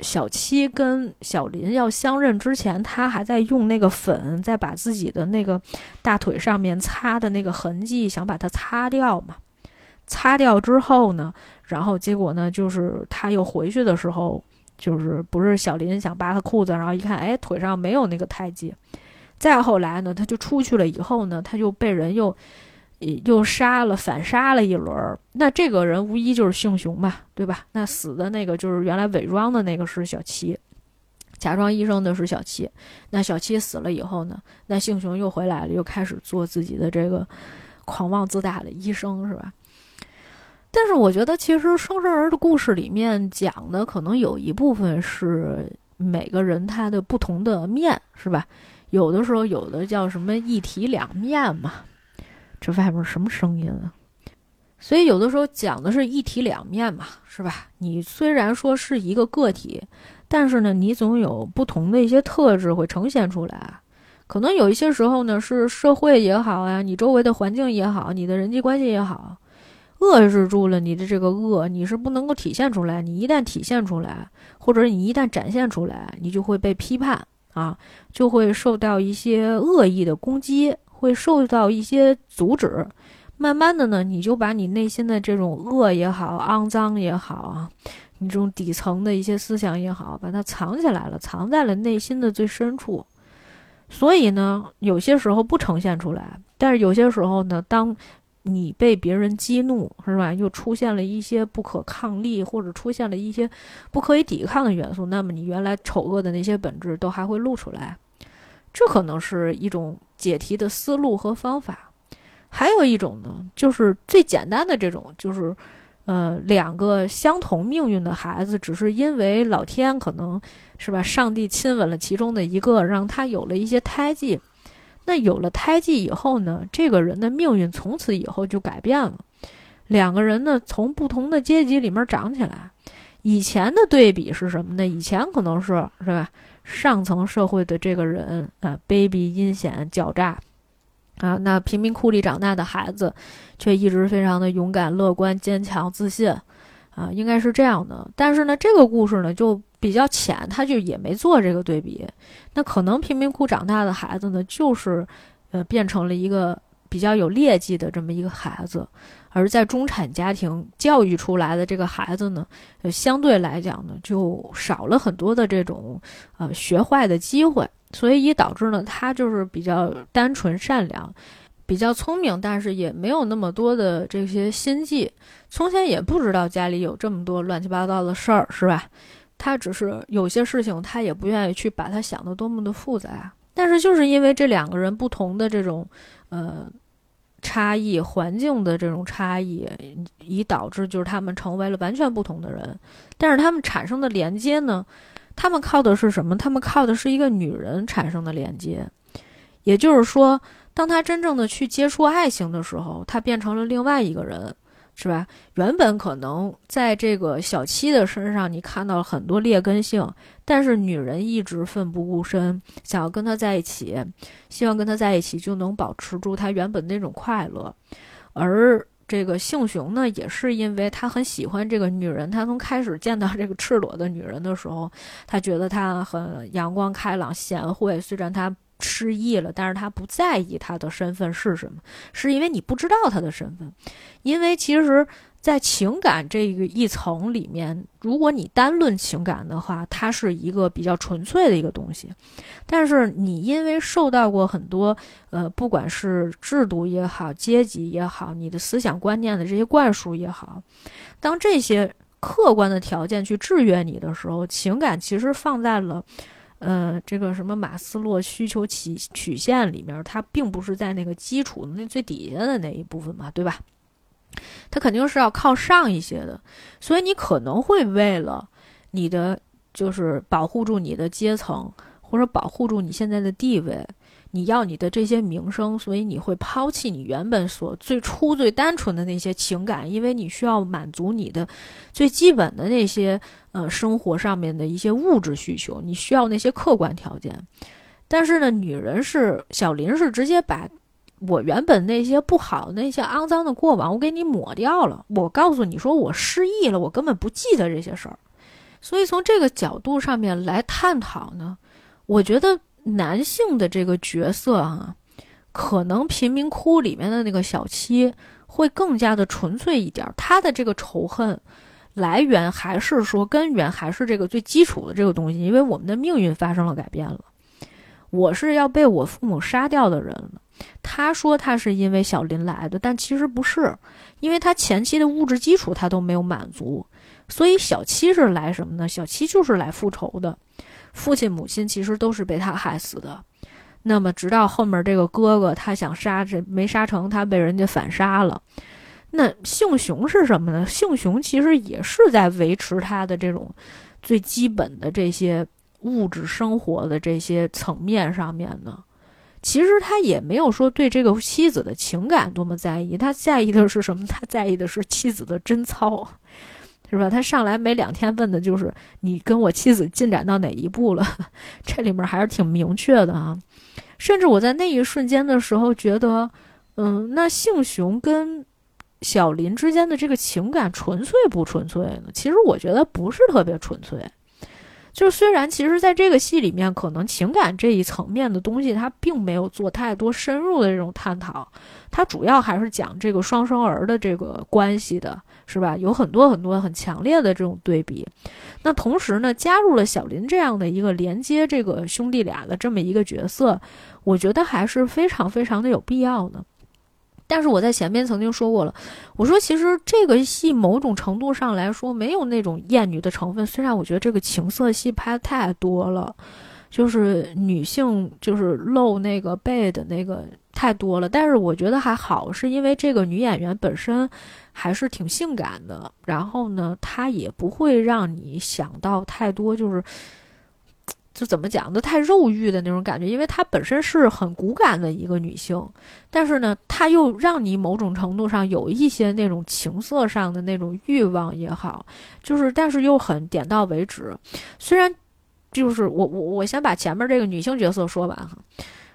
A: 小七跟小林要相认之前，他还在用那个粉在把自己的那个大腿上面擦的那个痕迹想把它擦掉嘛。擦掉之后呢，然后结果呢，就是他又回去的时候，就是不是小林想扒他裤子，然后一看，哎，腿上没有那个胎记。再后来呢，他就出去了以后呢，他就被人又。又杀了，反杀了一轮那这个人无疑就是幸雄吧，对吧？那死的那个就是原来伪装的那个是小七，假装医生的是小七。那小七死了以后呢？那幸雄又回来了，又开始做自己的这个狂妄自大的医生，是吧？但是我觉得，其实《双生儿》的故事里面讲的可能有一部分是每个人他的不同的面，是吧？有的时候有的叫什么一体两面嘛。这外面什么声音啊？所以有的时候讲的是一体两面嘛，是吧？你虽然说是一个个体，但是呢，你总有不同的一些特质会呈现出来。可能有一些时候呢，是社会也好啊，你周围的环境也好，你的人际关系也好，遏制住了你的这个恶，你是不能够体现出来。你一旦体现出来，或者你一旦展现出来，你就会被批判啊，就会受到一些恶意的攻击。会受到一些阻止，慢慢的呢，你就把你内心的这种恶也好、肮脏也好啊，你这种底层的一些思想也好，把它藏起来了，藏在了内心的最深处。所以呢，有些时候不呈现出来，但是有些时候呢，当你被别人激怒，是吧？又出现了一些不可抗力，或者出现了一些不可以抵抗的元素，那么你原来丑恶的那些本质都还会露出来。这可能是一种。解题的思路和方法，还有一种呢，就是最简单的这种，就是，呃，两个相同命运的孩子，只是因为老天可能是吧，上帝亲吻了其中的一个，让他有了一些胎记。那有了胎记以后呢，这个人的命运从此以后就改变了。两个人呢，从不同的阶级里面长起来。以前的对比是什么呢？以前可能是是吧？上层社会的这个人啊，卑鄙、阴险、狡诈，啊，那贫民窟里长大的孩子，却一直非常的勇敢、乐观、坚强、自信，啊，应该是这样的。但是呢，这个故事呢就比较浅，他就也没做这个对比。那可能贫民窟长大的孩子呢，就是，呃，变成了一个比较有劣迹的这么一个孩子。而在中产家庭教育出来的这个孩子呢，相对来讲呢，就少了很多的这种呃学坏的机会，所以也导致呢，他就是比较单纯善良，比较聪明，但是也没有那么多的这些心计。从前也不知道家里有这么多乱七八糟的事儿，是吧？他只是有些事情，他也不愿意去把它想得多么的复杂。但是就是因为这两个人不同的这种，呃，差异环境的这种差异，以导致就是他们成为了完全不同的人。但是他们产生的连接呢，他们靠的是什么？他们靠的是一个女人产生的连接。也就是说，当他真正的去接触爱情的时候，他变成了另外一个人。是吧？原本可能在这个小七的身上，你看到了很多劣根性，但是女人一直奋不顾身，想要跟他在一起，希望跟他在一起就能保持住他原本那种快乐。而这个性雄呢，也是因为他很喜欢这个女人，他从开始见到这个赤裸的女人的时候，他觉得她很阳光开朗、贤惠，虽然她。失忆了，但是他不在意他的身份是什么，是因为你不知道他的身份。因为其实，在情感这个一层里面，如果你单论情感的话，它是一个比较纯粹的一个东西。但是你因为受到过很多，呃，不管是制度也好，阶级也好，你的思想观念的这些灌输也好，当这些客观的条件去制约你的时候，情感其实放在了。呃，这个什么马斯洛需求曲曲线里面，它并不是在那个基础的那最底下的那一部分嘛，对吧？它肯定是要靠上一些的，所以你可能会为了你的就是保护住你的阶层，或者保护住你现在的地位。你要你的这些名声，所以你会抛弃你原本所最初最单纯的那些情感，因为你需要满足你的最基本的那些呃生活上面的一些物质需求，你需要那些客观条件。但是呢，女人是小林是直接把我原本那些不好、那些肮脏的过往，我给你抹掉了。我告诉你说，我失忆了，我根本不记得这些事儿。所以从这个角度上面来探讨呢，我觉得。男性的这个角色啊，可能贫民窟里面的那个小七会更加的纯粹一点。他的这个仇恨来源还是说根源还是这个最基础的这个东西，因为我们的命运发生了改变了。我是要被我父母杀掉的人。他说他是因为小林来的，但其实不是，因为他前期的物质基础他都没有满足，所以小七是来什么呢？小七就是来复仇的。父亲、母亲其实都是被他害死的。那么，直到后面这个哥哥，他想杀这没杀成，他被人家反杀了。那幸雄是什么呢？幸雄其实也是在维持他的这种最基本的这些物质生活的这些层面上面呢。其实他也没有说对这个妻子的情感多么在意，他在意的是什么？他在意的是妻子的贞操。是吧？他上来没两天问的就是你跟我妻子进展到哪一步了，这里面还是挺明确的啊。甚至我在那一瞬间的时候觉得，嗯，那幸雄跟小林之间的这个情感纯粹不纯粹呢？其实我觉得不是特别纯粹。就是虽然其实在这个戏里面，可能情感这一层面的东西，他并没有做太多深入的这种探讨，他主要还是讲这个双生儿的这个关系的。是吧？有很多很多很强烈的这种对比，那同时呢，加入了小林这样的一个连接这个兄弟俩的这么一个角色，我觉得还是非常非常的有必要的。但是我在前面曾经说过了，我说其实这个戏某种程度上来说没有那种艳女的成分，虽然我觉得这个情色戏拍的太多了，就是女性就是露那个背的那个太多了，但是我觉得还好，是因为这个女演员本身。还是挺性感的，然后呢，她也不会让你想到太多，就是，就怎么讲的太肉欲的那种感觉，因为她本身是很骨感的一个女性，但是呢，她又让你某种程度上有一些那种情色上的那种欲望也好，就是，但是又很点到为止。虽然，就是我我我先把前面这个女性角色说完哈。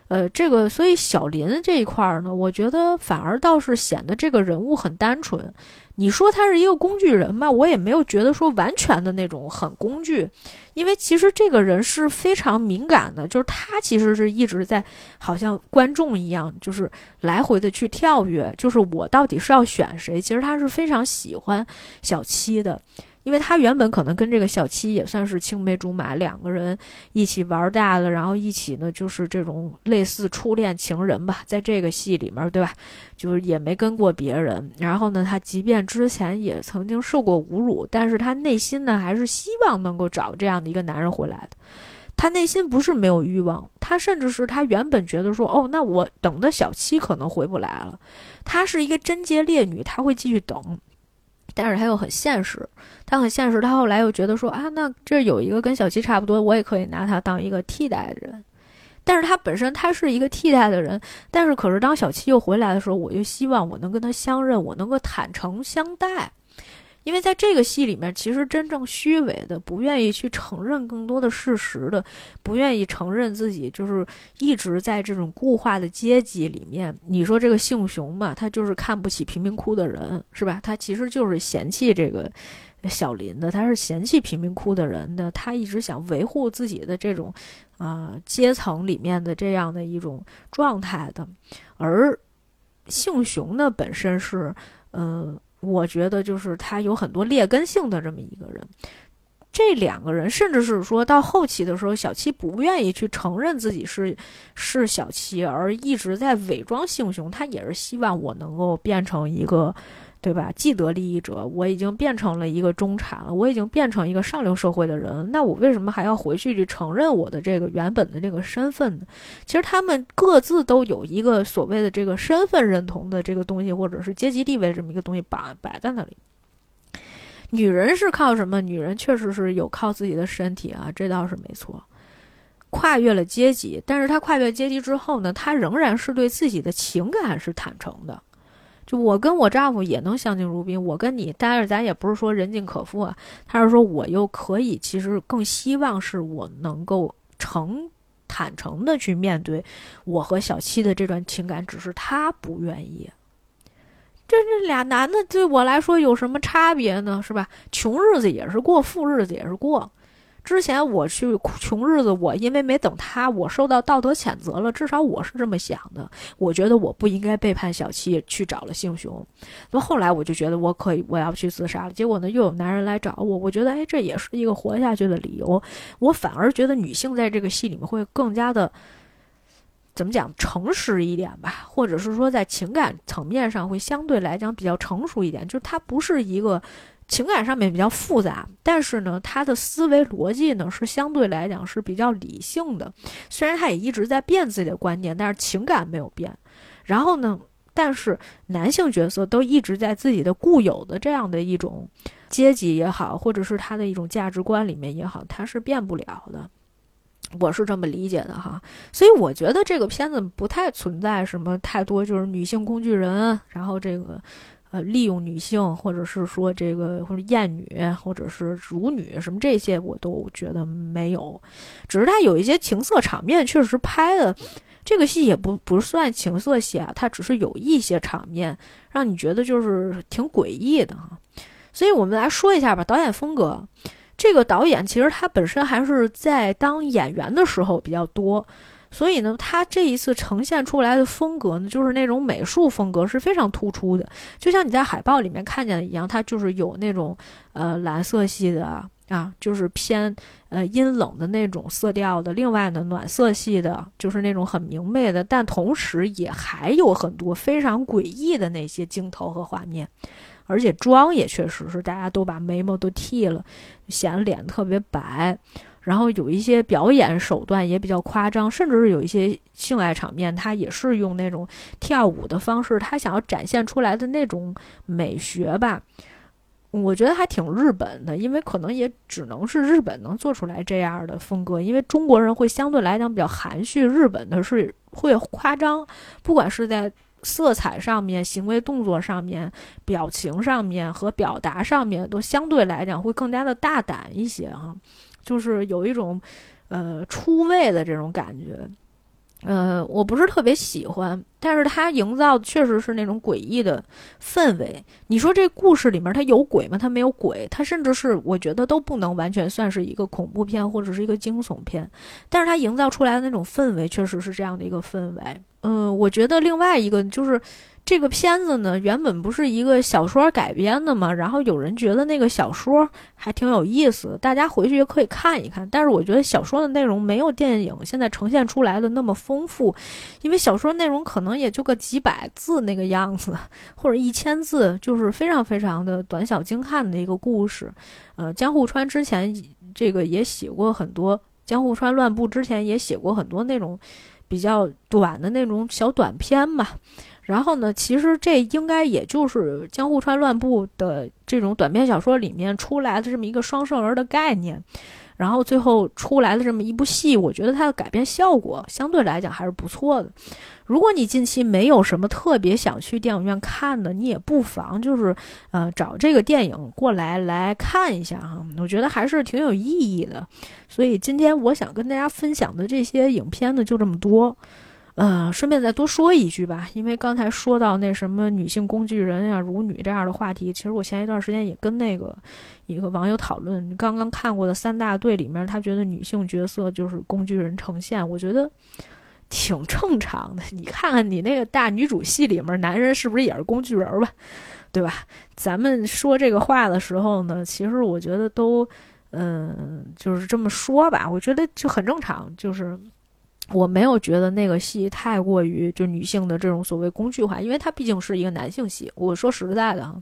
A: 呃，这个所以小林这一块儿呢，我觉得反而倒是显得这个人物很单纯。你说他是一个工具人吧？我也没有觉得说完全的那种很工具，因为其实这个人是非常敏感的，就是他其实是一直在好像观众一样，就是来回的去跳跃，就是我到底是要选谁？其实他是非常喜欢小七的。因为他原本可能跟这个小七也算是青梅竹马，两个人一起玩大的，然后一起呢就是这种类似初恋情人吧，在这个戏里面，对吧？就是也没跟过别人，然后呢，他即便之前也曾经受过侮辱，但是他内心呢还是希望能够找这样的一个男人回来的。他内心不是没有欲望，他甚至是他原本觉得说，哦，那我等的小七可能回不来了。她是一个贞洁烈女，她会继续等。但是他又很现实，他很现实。他后来又觉得说啊，那这有一个跟小七差不多，我也可以拿他当一个替代的人。但是他本身他是一个替代的人，但是可是当小七又回来的时候，我就希望我能跟他相认，我能够坦诚相待。因为在这个戏里面，其实真正虚伪的、不愿意去承认更多的事实的、不愿意承认自己就是一直在这种固化的阶级里面。你说这个姓熊嘛，他就是看不起贫民窟的人，是吧？他其实就是嫌弃这个小林的，他是嫌弃贫民窟的人的，他一直想维护自己的这种啊阶层里面的这样的一种状态的。而姓熊呢，本身是嗯。我觉得就是他有很多劣根性的这么一个人，这两个人甚至是说到后期的时候，小七不愿意去承认自己是是小七，而一直在伪装性雄，他也是希望我能够变成一个。对吧？既得利益者，我已经变成了一个中产了，我已经变成一个上流社会的人，那我为什么还要回去去承认我的这个原本的这个身份呢？其实他们各自都有一个所谓的这个身份认同的这个东西，或者是阶级地位这么一个东西摆摆在那里。女人是靠什么？女人确实是有靠自己的身体啊，这倒是没错。跨越了阶级，但是她跨越阶级之后呢，她仍然是对自己的情感是坦诚的。我跟我丈夫也能相敬如宾，我跟你，但是咱也不是说人尽可夫啊。他是说我又可以，其实更希望是我能够诚坦诚的去面对我和小七的这段情感，只是他不愿意。这这俩男的对我来说有什么差别呢？是吧？穷日子也是过，富日子也是过。之前我去穷日子，我因为没等他，我受到道德谴责了。至少我是这么想的。我觉得我不应该背叛小七，去找了姓熊。那么后来我就觉得我可以，我要去自杀了。结果呢，又有男人来找我。我觉得，哎，这也是一个活下去的理由。我反而觉得女性在这个戏里面会更加的，怎么讲，诚实一点吧，或者是说在情感层面上会相对来讲比较成熟一点。就是她不是一个。情感上面比较复杂，但是呢，他的思维逻辑呢是相对来讲是比较理性的。虽然他也一直在变自己的观念，但是情感没有变。然后呢，但是男性角色都一直在自己的固有的这样的一种阶级也好，或者是他的一种价值观里面也好，他是变不了的。我是这么理解的哈。所以我觉得这个片子不太存在什么太多就是女性工具人，然后这个。呃，利用女性，或者是说这个，或者厌女，或者是辱女，什么这些，我都觉得没有。只是他有一些情色场面，确实拍的这个戏也不不算情色戏啊，它只是有一些场面让你觉得就是挺诡异的哈。所以我们来说一下吧，导演风格。这个导演其实他本身还是在当演员的时候比较多。所以呢，他这一次呈现出来的风格呢，就是那种美术风格是非常突出的，就像你在海报里面看见的一样，它就是有那种呃蓝色系的啊，就是偏呃阴冷的那种色调的。另外呢，暖色系的，就是那种很明媚的，但同时也还有很多非常诡异的那些镜头和画面，而且妆也确实是大家都把眉毛都剃了，显得脸特别白。然后有一些表演手段也比较夸张，甚至是有一些性爱场面，他也是用那种跳舞的方式，他想要展现出来的那种美学吧，我觉得还挺日本的，因为可能也只能是日本能做出来这样的风格，因为中国人会相对来讲比较含蓄，日本的是会夸张，不管是在色彩上面、行为动作上面、表情上面和表达上面，都相对来讲会更加的大胆一些哈。就是有一种，呃，出位的这种感觉，呃，我不是特别喜欢，但是它营造确实是那种诡异的氛围。你说这故事里面它有鬼吗？它没有鬼，它甚至是我觉得都不能完全算是一个恐怖片或者是一个惊悚片，但是它营造出来的那种氛围确实是这样的一个氛围。嗯，我觉得另外一个就是这个片子呢，原本不是一个小说改编的嘛，然后有人觉得那个小说还挺有意思，大家回去也可以看一看。但是我觉得小说的内容没有电影现在呈现出来的那么丰富，因为小说内容可能也就个几百字那个样子，或者一千字，就是非常非常的短小精悍的一个故事。呃，江户川之前这个也写过很多，江户川乱步之前也写过很多那种。比较短的那种小短片嘛，然后呢，其实这应该也就是江户川乱步的这种短篇小说里面出来的这么一个双圣儿的概念。然后最后出来的这么一部戏，我觉得它的改编效果相对来讲还是不错的。如果你近期没有什么特别想去电影院看的，你也不妨就是呃找这个电影过来来看一下哈，我觉得还是挺有意义的。所以今天我想跟大家分享的这些影片呢，就这么多。呃，顺便再多说一句吧，因为刚才说到那什么女性工具人呀、辱女这样的话题，其实我前一段时间也跟那个一个网友讨论，刚刚看过的三大队里面，他觉得女性角色就是工具人呈现，我觉得挺正常的。你看看你那个大女主戏里面，男人是不是也是工具人吧？对吧？咱们说这个话的时候呢，其实我觉得都，嗯，就是这么说吧，我觉得就很正常，就是。我没有觉得那个戏太过于就女性的这种所谓工具化，因为它毕竟是一个男性戏。我说实在的啊，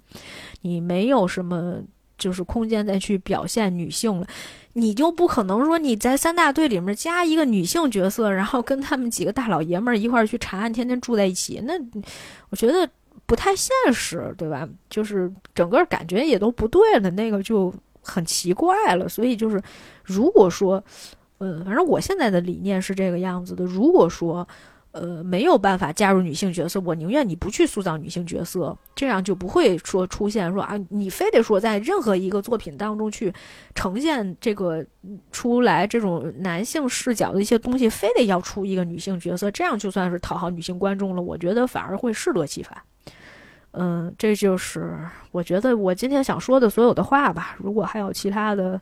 A: 你没有什么就是空间再去表现女性了，你就不可能说你在三大队里面加一个女性角色，然后跟他们几个大老爷们儿一块儿去查案，天天住在一起，那我觉得不太现实，对吧？就是整个感觉也都不对了，那个就很奇怪了。所以就是如果说。嗯，反正我现在的理念是这个样子的。如果说，呃，没有办法加入女性角色，我宁愿你不去塑造女性角色，这样就不会说出现说啊，你非得说在任何一个作品当中去呈现这个出来这种男性视角的一些东西，非得要出一个女性角色，这样就算是讨好女性观众了。我觉得反而会适得其反。嗯，这就是我觉得我今天想说的所有的话吧。如果还有其他的。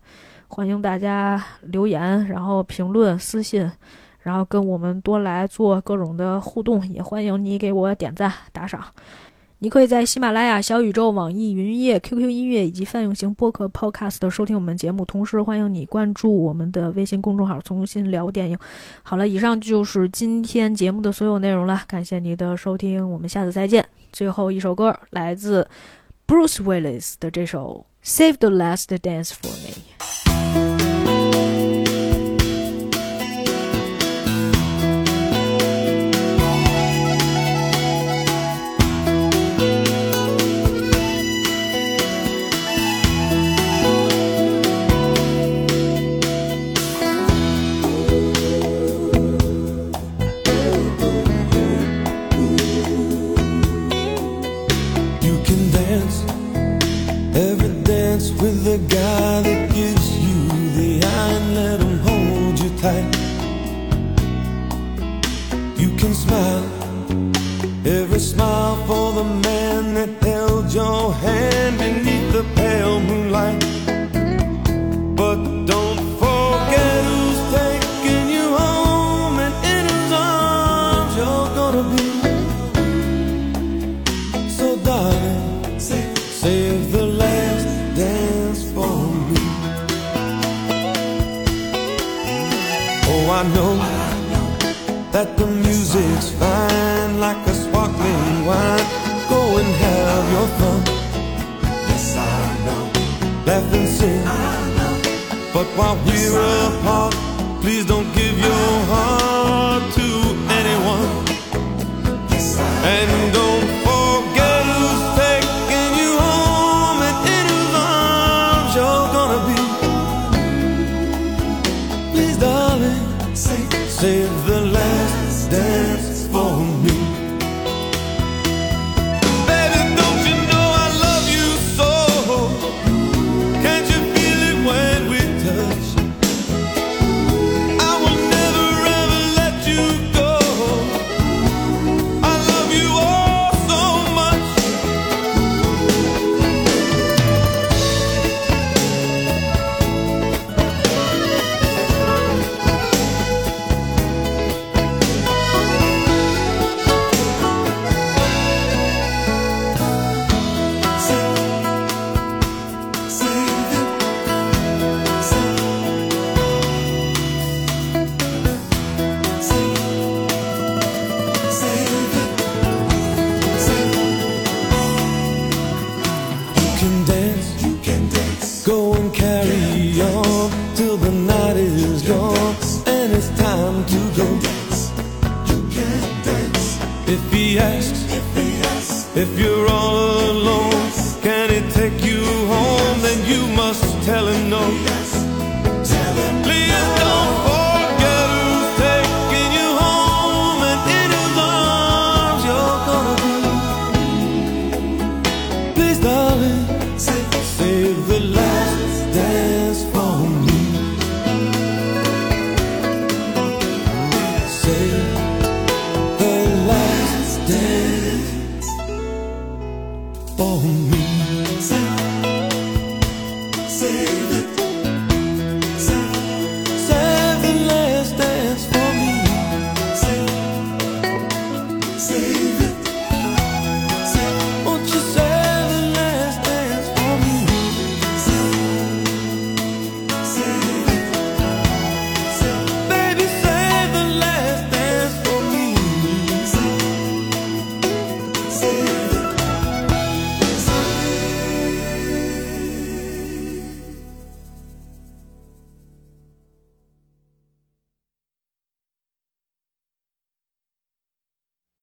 A: 欢迎大家留言，然后评论、私信，然后跟我们多来做各种的互动。也欢迎你给我点赞、打赏。你可以在喜马拉雅、小宇宙、网易云音乐、QQ 音乐以及泛用型播客 Podcast 收听我们节目。同时，欢迎你关注我们的微信公众号“重新聊电影”。好了，以上就是今天节目的所有内容了。感谢你的收听，我们下次再见。最后一首歌来自 Bruce Willis 的这首《Save the Last Dance for Me》。
B: smile Every smile for the man that held your hand.